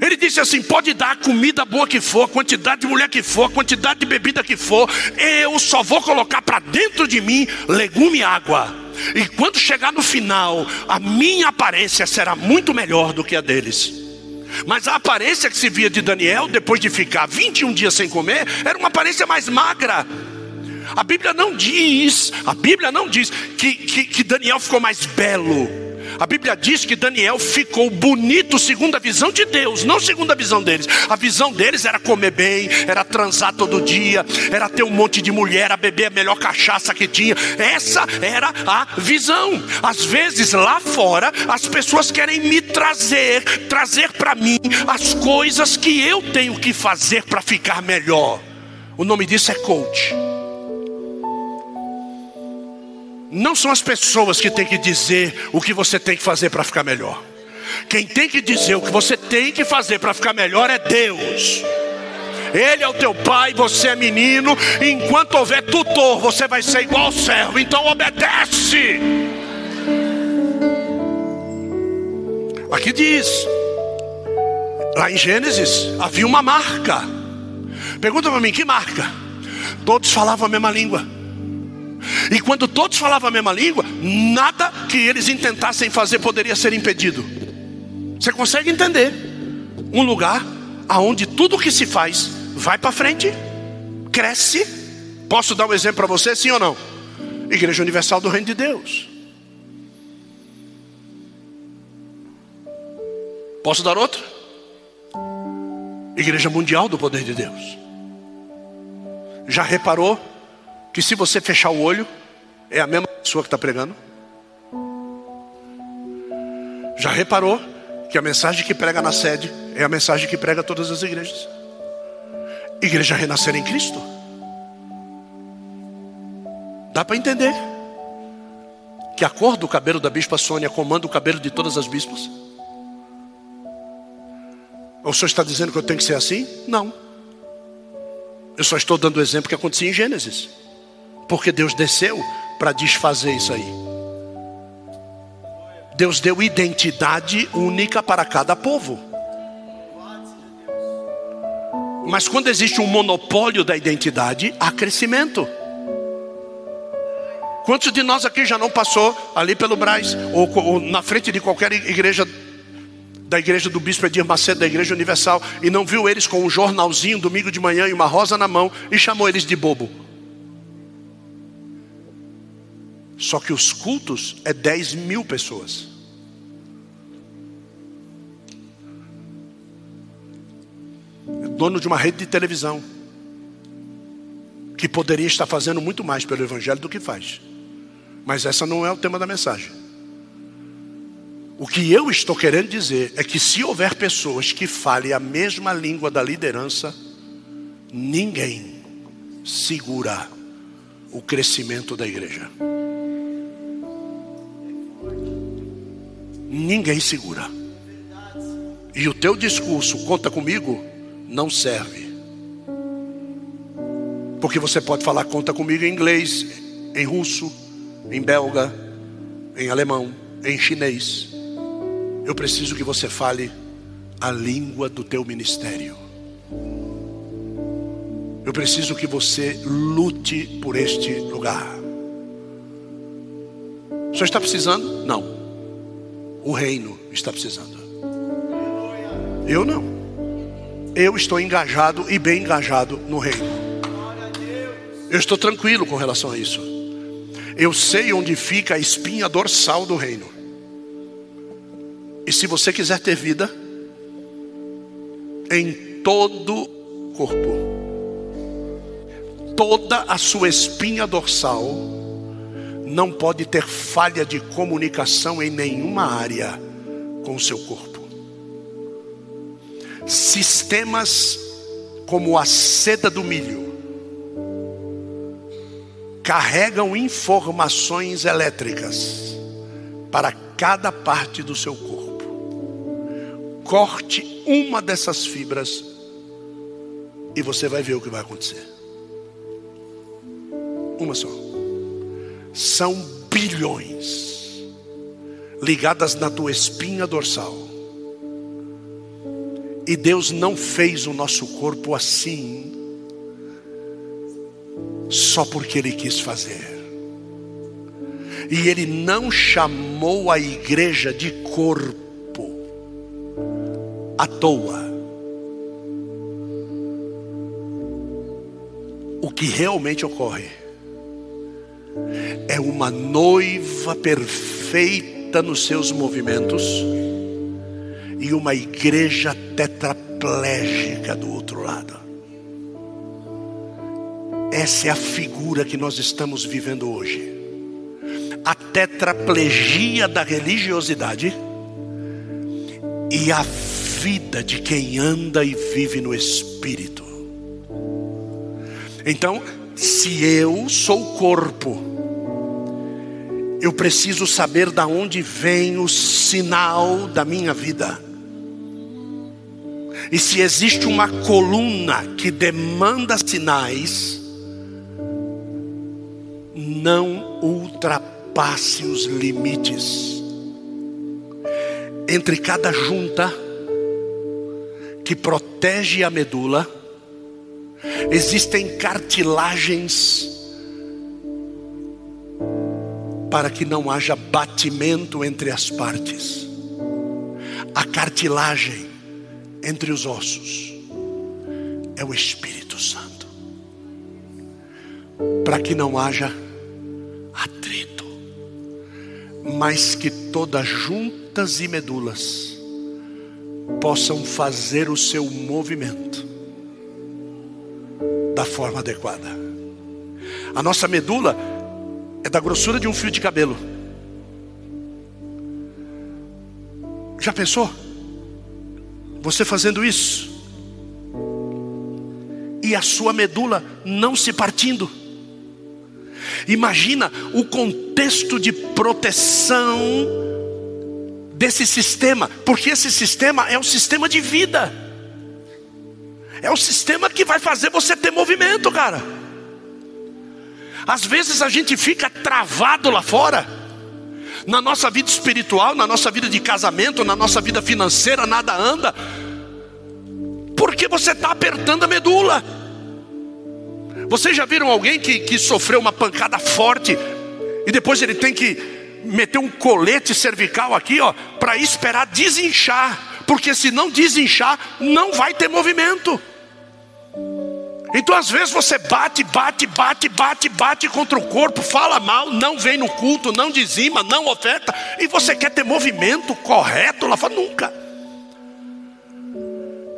Ele disse assim: pode dar a comida boa que for, a quantidade de mulher que for, a quantidade de bebida que for, eu só vou colocar para dentro de mim legume e água. E quando chegar no final, a minha aparência será muito melhor do que a deles. Mas a aparência que se via de Daniel, depois de ficar 21 dias sem comer, era uma aparência mais magra. A Bíblia não diz, a Bíblia não diz que, que, que Daniel ficou mais belo. A Bíblia diz que Daniel ficou bonito segundo a visão de Deus, não segundo a visão deles. A visão deles era comer bem, era transar todo dia, era ter um monte de mulher, beber a melhor cachaça que tinha. Essa era a visão. Às vezes lá fora, as pessoas querem me trazer, trazer para mim as coisas que eu tenho que fazer para ficar melhor. O nome disso é coach. Não são as pessoas que têm que dizer o que você tem que fazer para ficar melhor. Quem tem que dizer o que você tem que fazer para ficar melhor é Deus. Ele é o teu pai, você é menino. Enquanto houver tutor, você vai ser igual ao servo. Então obedece. Aqui diz, lá em Gênesis, havia uma marca. Pergunta para mim: que marca? Todos falavam a mesma língua. E quando todos falavam a mesma língua, nada que eles intentassem fazer poderia ser impedido. Você consegue entender? Um lugar aonde tudo que se faz vai para frente, cresce. Posso dar um exemplo para você, sim ou não? Igreja Universal do Reino de Deus. Posso dar outra? Igreja Mundial do Poder de Deus. Já reparou que se você fechar o olho, é a mesma pessoa que está pregando? Já reparou que a mensagem que prega na sede é a mensagem que prega todas as igrejas? Igreja renascer em Cristo. Dá para entender que a cor do cabelo da bispa Sônia comanda o cabelo de todas as bispas? O senhor está dizendo que eu tenho que ser assim? Não. Eu só estou dando o exemplo que acontecia em Gênesis. Porque Deus desceu para desfazer isso aí. Deus deu identidade única para cada povo. Mas quando existe um monopólio da identidade, há crescimento. Quantos de nós aqui já não passou ali pelo Braz, ou, ou na frente de qualquer igreja, da igreja do Bispo Edir Macedo, da Igreja Universal, e não viu eles com um jornalzinho domingo de manhã e uma rosa na mão, e chamou eles de bobo? Só que os cultos é 10 mil pessoas. É dono de uma rede de televisão. Que poderia estar fazendo muito mais pelo Evangelho do que faz. Mas essa não é o tema da mensagem. O que eu estou querendo dizer é que se houver pessoas que falem a mesma língua da liderança, ninguém segura o crescimento da igreja. Ninguém segura. E o teu discurso, conta comigo, não serve. Porque você pode falar conta comigo em inglês, em russo, em belga, em alemão, em chinês. Eu preciso que você fale a língua do teu ministério. Eu preciso que você lute por este lugar. O senhor está precisando? Não. O reino está precisando. Eu não. Eu estou engajado e bem engajado no reino. Eu estou tranquilo com relação a isso. Eu sei onde fica a espinha dorsal do reino. E se você quiser ter vida, em todo o corpo, toda a sua espinha dorsal não pode ter falha de comunicação em nenhuma área com o seu corpo. Sistemas como a seda do milho carregam informações elétricas para cada parte do seu corpo. Corte uma dessas fibras e você vai ver o que vai acontecer. Uma só. São bilhões ligadas na tua espinha dorsal. E Deus não fez o nosso corpo assim só porque Ele quis fazer. E Ele não chamou a igreja de corpo à toa. O que realmente ocorre é uma noiva perfeita nos seus movimentos e uma igreja tetraplégica do outro lado. Essa é a figura que nós estamos vivendo hoje. A tetraplegia da religiosidade e a vida de quem anda e vive no espírito. Então, se eu sou o corpo, eu preciso saber da onde vem o sinal da minha vida. E se existe uma coluna que demanda sinais, não ultrapasse os limites. Entre cada junta que protege a medula, Existem cartilagens para que não haja batimento entre as partes. A cartilagem entre os ossos é o Espírito Santo. Para que não haja atrito, mas que todas juntas e medulas possam fazer o seu movimento da forma adequada. A nossa medula é da grossura de um fio de cabelo. Já pensou? Você fazendo isso e a sua medula não se partindo. Imagina o contexto de proteção desse sistema, porque esse sistema é o sistema de vida. É o sistema que vai fazer você ter movimento, cara. Às vezes a gente fica travado lá fora, na nossa vida espiritual, na nossa vida de casamento, na nossa vida financeira, nada anda, porque você está apertando a medula. Vocês já viram alguém que, que sofreu uma pancada forte e depois ele tem que meter um colete cervical aqui, ó, para esperar desinchar, porque se não desinchar, não vai ter movimento. Então às vezes você bate, bate, bate, bate, bate contra o corpo, fala mal, não vem no culto, não dizima, não oferta, e você quer ter movimento correto lá fora, nunca.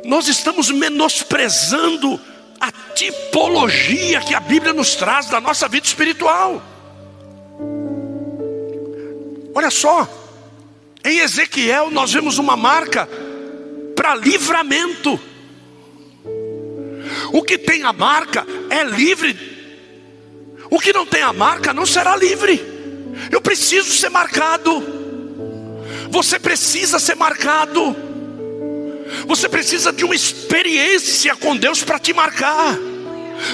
Nós estamos menosprezando a tipologia que a Bíblia nos traz da nossa vida espiritual. Olha só, em Ezequiel nós vemos uma marca para livramento. O que tem a marca é livre. O que não tem a marca não será livre. Eu preciso ser marcado. Você precisa ser marcado. Você precisa de uma experiência com Deus para te marcar.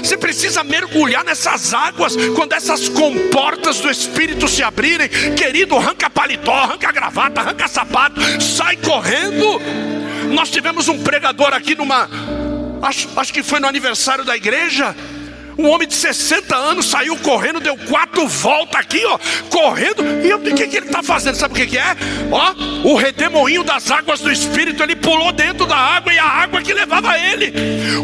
Você precisa mergulhar nessas águas quando essas comportas do Espírito se abrirem. Querido, arranca paletó, arranca gravata, arranca sapato, sai correndo. Nós tivemos um pregador aqui numa. Acho, acho que foi no aniversário da igreja. Um homem de 60 anos saiu correndo, deu quatro voltas aqui, ó, correndo. E o que, que ele está fazendo? Sabe o que, que é? Ó, o redemoinho das águas do Espírito, ele pulou dentro da água e a água que levava ele.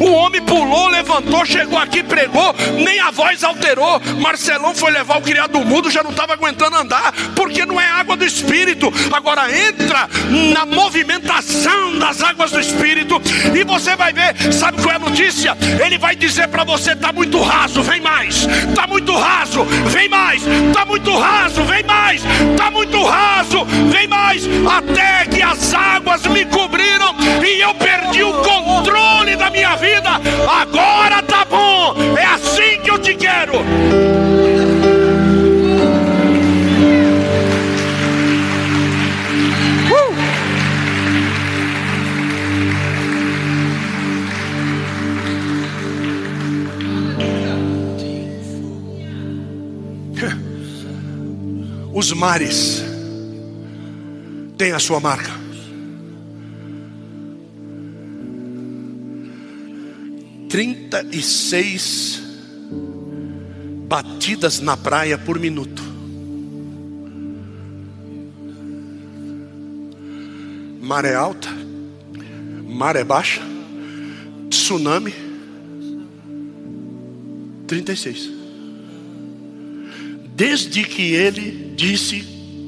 O homem pulou, levantou, chegou aqui, pregou, nem a voz alterou. Marcelão foi levar o criado mudo, já não estava aguentando andar, porque não é água do Espírito. Agora entra na movimentação das águas do Espírito e você vai ver, sabe qual é a notícia? Ele vai dizer para você: está muito raso, vem mais. Tá muito raso, vem mais. Tá muito raso, vem mais. Tá muito raso, vem mais. Até que as águas mares têm a sua marca. Trinta e seis batidas na praia por minuto. Maré alta, maré baixa, tsunami. Trinta e seis desde que ele disse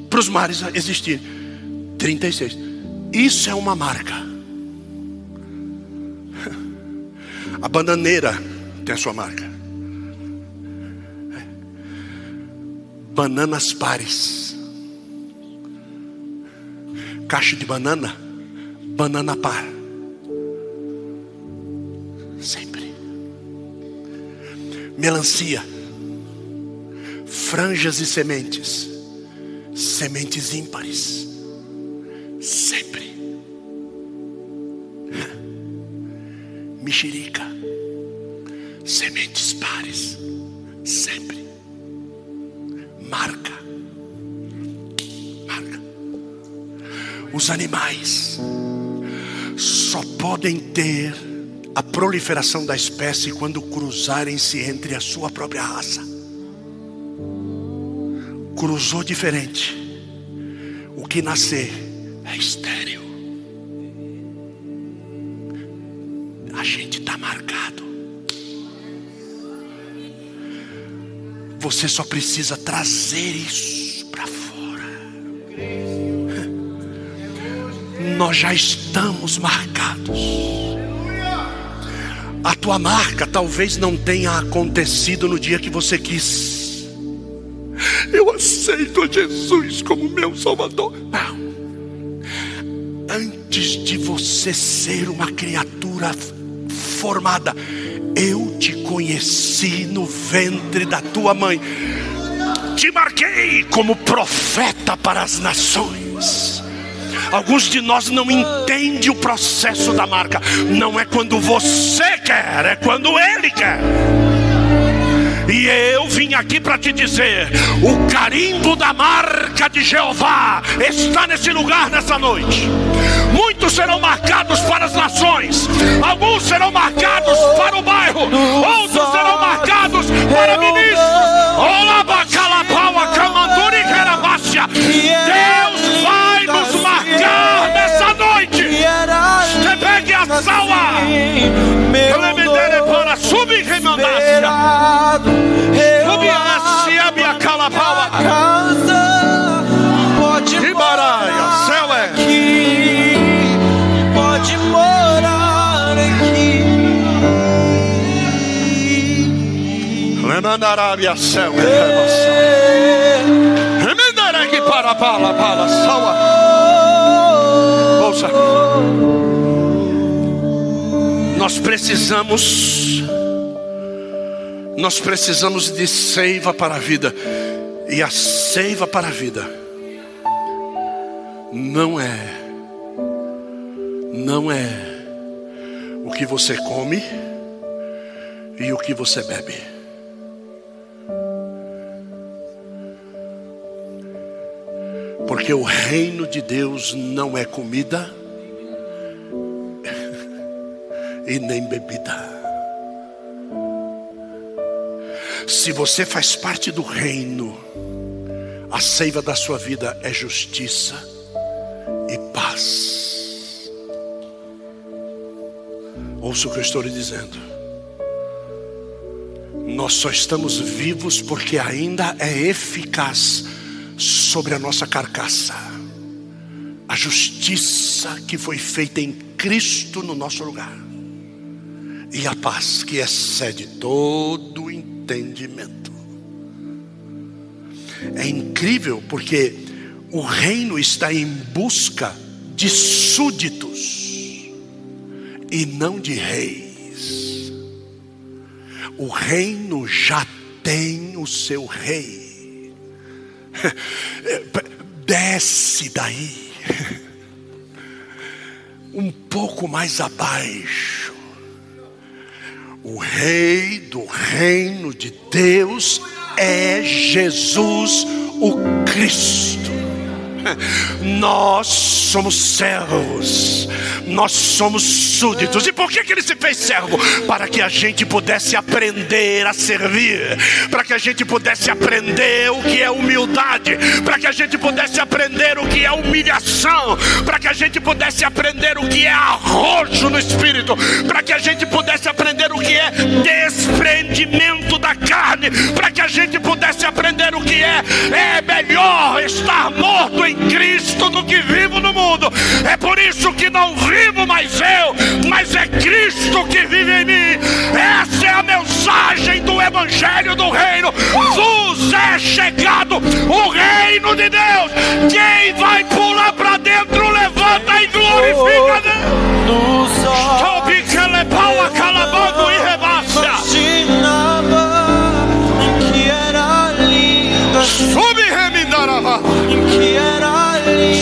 para os mares existir. 36. Isso é uma marca. A bananeira tem a sua marca. Bananas pares. Caixa de banana, banana par. Sempre. Melancia franjas e sementes, sementes ímpares, sempre. Mexerica, sementes pares, sempre. Marca, marca. Os animais só podem ter a proliferação da espécie quando cruzarem-se entre a sua própria raça cruzou diferente. O que nascer é estéreo. A gente está marcado. Você só precisa trazer isso para fora. Nós já estamos marcados. A tua marca talvez não tenha acontecido no dia que você quis eu aceito a Jesus como meu Salvador. Não. Antes de você ser uma criatura formada, eu te conheci no ventre da tua mãe. Te marquei como profeta para as nações. Alguns de nós não entendem o processo da marca. Não é quando você quer, é quando Ele quer. E eu vim aqui para te dizer: o carimbo da marca de Jeová está nesse lugar nessa noite. Muitos serão marcados para as nações, alguns serão marcados para o bairro, outros serão marcados para ministros. Deus vai nos marcar nessa noite. A salva. Elemendere para subir remandácia. Subir minha calapaua. Pode morar. Céu é. aqui. Pode morar aqui. Lemandarabia céu é. Remendere que para para para salva. Ouça. Nós precisamos nós precisamos de seiva para a vida. E a seiva para a vida não é não é o que você come, e o que você bebe. Porque o reino de Deus não é comida e nem bebida. Se você faz parte do reino, a seiva da sua vida é justiça e paz. Ouça o que eu estou lhe dizendo. Nós só estamos vivos porque ainda é eficaz sobre a nossa carcaça a justiça que foi feita em Cristo no nosso lugar e a paz que excede todo entendimento. É incrível porque o reino está em busca de súditos e não de reis. O reino já tem o seu rei. Desce daí, um pouco mais abaixo. O rei do reino de Deus é Jesus o Cristo. Nós somos servos, nós somos súditos. E por que, que ele se fez servo? Para que a gente pudesse aprender a servir, para que a gente pudesse aprender o que é humildade, para que a gente pudesse aprender o que é humilhação, para que a gente pudesse aprender o que é arrojo no espírito, para que a gente pudesse aprender o que é desprendimento da carne, para que a gente pudesse aprender o que é é melhor estar morto em Cristo do que vivo no mundo. É por isso que não vivo mais eu, mas é Cristo que vive em mim. Essa é a mensagem do Evangelho do Reino. Vos é chegado o reino de Deus. Quem vai pular para dentro, levanta e glorifica Deus. Sobe que ele pau a calabando e rebaixa. Sobe remindarava. que era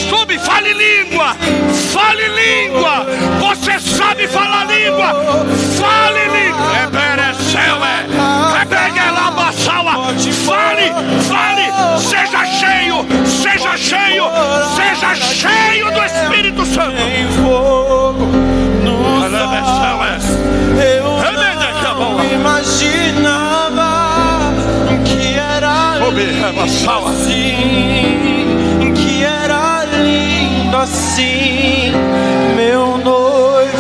Sobe, fale língua. Fale língua. Você sabe falar língua. Fale língua. É pereceu, é. É. Fale, fale. Seja cheio, seja cheio, seja cheio do Espírito Santo. Em fogo. Eu não imaginava que era assim, assim, meu noivo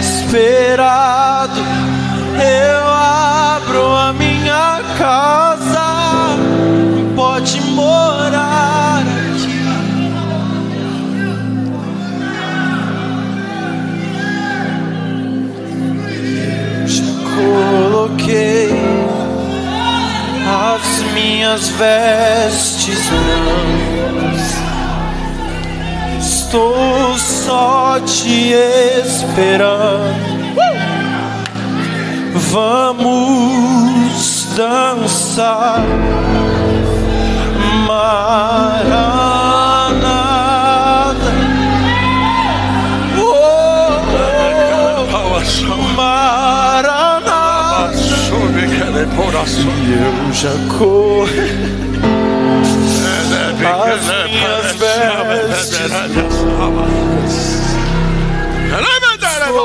esperado. Eu abro a minha casa, pode morar aqui. Já coloquei as minhas vestes brancas. Estou só te esperando. Vamos dançar. Maranata. Oh, oh, Maranata. Coração. Eu já corri as minhas vestes.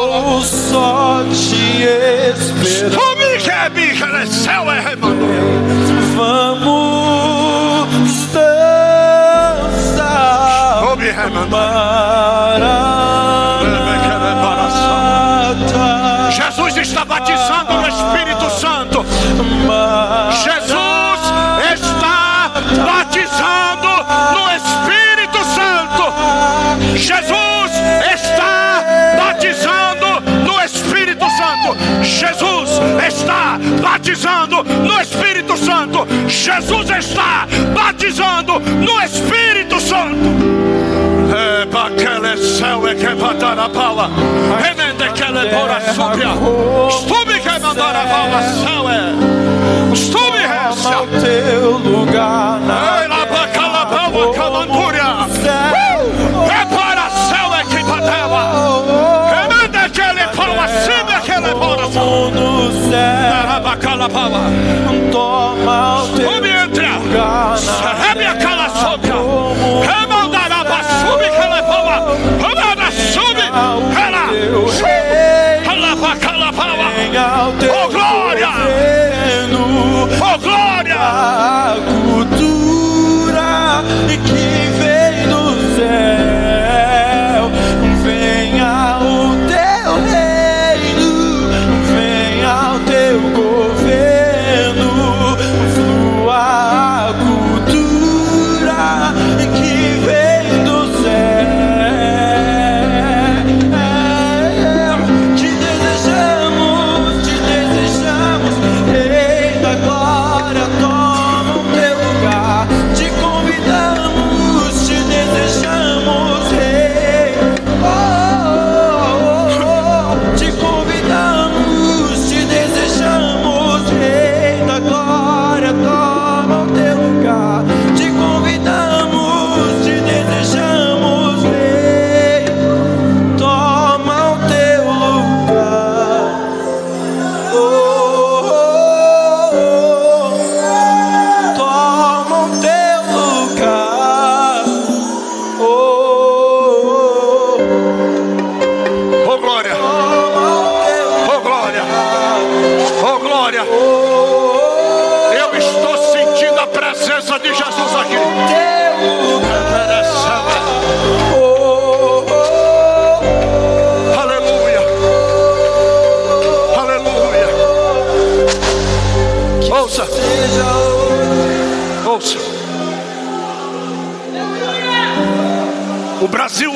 Estou só te esperando. Sobe, que é batizando no Espírito Santo. Jesus está batizando no Espírito Santo. É é que mandar a pala céu é. Resta. o teu lugar na calapava. Toma o teu Sube entra. Rebe a cala como Remandaraba, sube calapava. Ramada, sube. Venha o teu Oh, glória! Oh, glória. a cultura que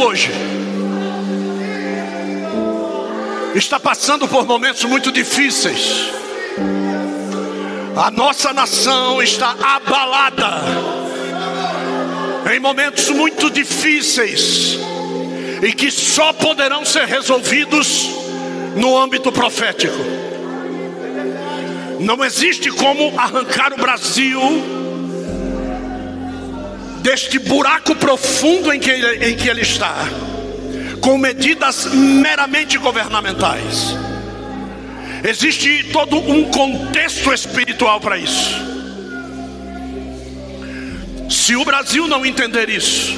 hoje está passando por momentos muito difíceis. A nossa nação está abalada em momentos muito difíceis e que só poderão ser resolvidos no âmbito profético. Não existe como arrancar o Brasil deste buraco profundo em que ele, em que ele está, com medidas meramente governamentais. Existe todo um contexto espiritual para isso. Se o Brasil não entender isso,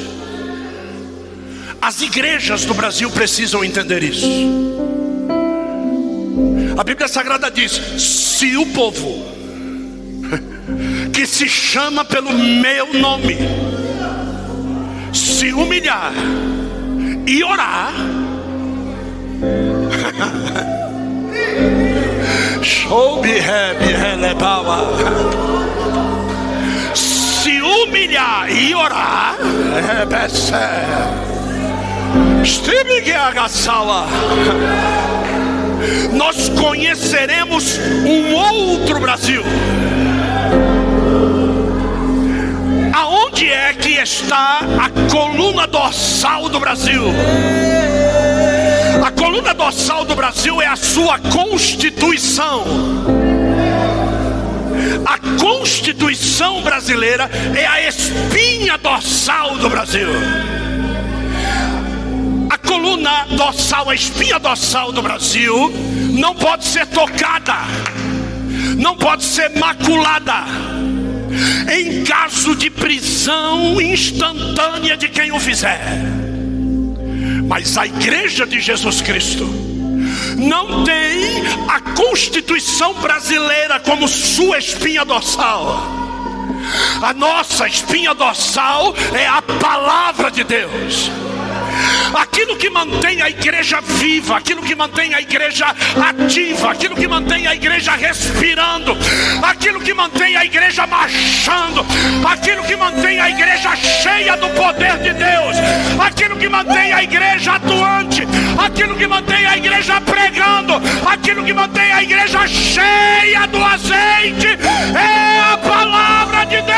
as igrejas do Brasil precisam entender isso. A Bíblia Sagrada diz: se o povo que se chama pelo meu nome. Se humilhar e orar, se humilhar e orar, nós conheceremos um outro Brasil. Aonde é que está a coluna dorsal do Brasil? A coluna dorsal do Brasil é a sua Constituição. A Constituição brasileira é a espinha dorsal do Brasil. A coluna dorsal, a espinha dorsal do Brasil, não pode ser tocada, não pode ser maculada. Em caso de prisão instantânea de quem o fizer. Mas a igreja de Jesus Cristo não tem a Constituição brasileira como sua espinha dorsal. A nossa espinha dorsal é a palavra de Deus. Aquilo que mantém a igreja viva, aquilo que mantém a igreja ativa, aquilo que mantém a igreja respirando, aquilo que mantém a igreja marchando, aquilo que mantém a igreja cheia do poder de Deus, aquilo que mantém a igreja atuante, aquilo que mantém a igreja pregando, aquilo que mantém a igreja cheia do azeite, é a palavra de Deus.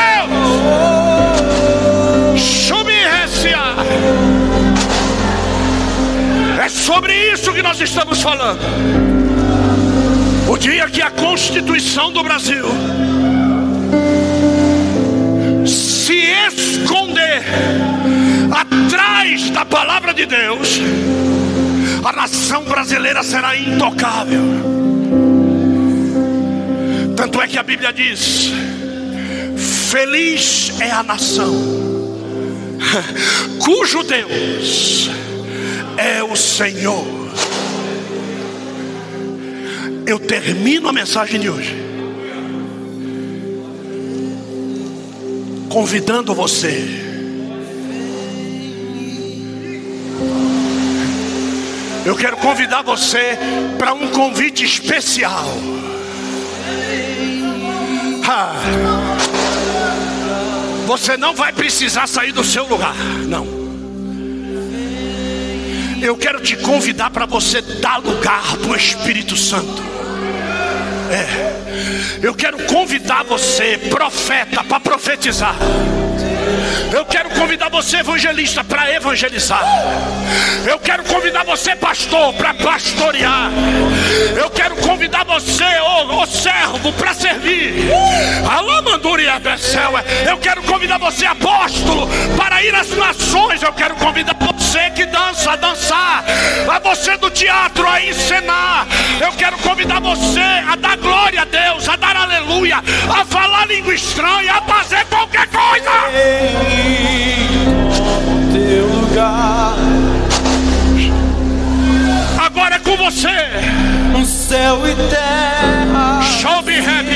Subirrecia. É sobre isso que nós estamos falando. O dia que a Constituição do Brasil se esconder atrás da palavra de Deus, a nação brasileira será intocável. Tanto é que a Bíblia diz: Feliz é a nação cujo Deus é o Senhor. Eu termino a mensagem de hoje convidando você Eu quero convidar você para um convite especial. Ah, você não vai precisar sair do seu lugar, não. Eu quero te convidar para você dar lugar para o Espírito Santo. É. Eu quero convidar você, profeta, para profetizar. Eu quero convidar você, evangelista, para evangelizar. Eu quero convidar você, pastor, para pastorear. Eu quero convidar você, ô, servo, para servir. Alô, Manduria céu. Eu quero convidar você, apóstolo, para ir às nações. Eu quero convidar você que dança a dançar. A você do teatro a encenar. Eu quero convidar você a dar glória a Deus, a dar aleluia, a falar língua estranha, a fazer qualquer coisa. Teu lugar, Agora é com você. no céu e terra. Show me happy, calor.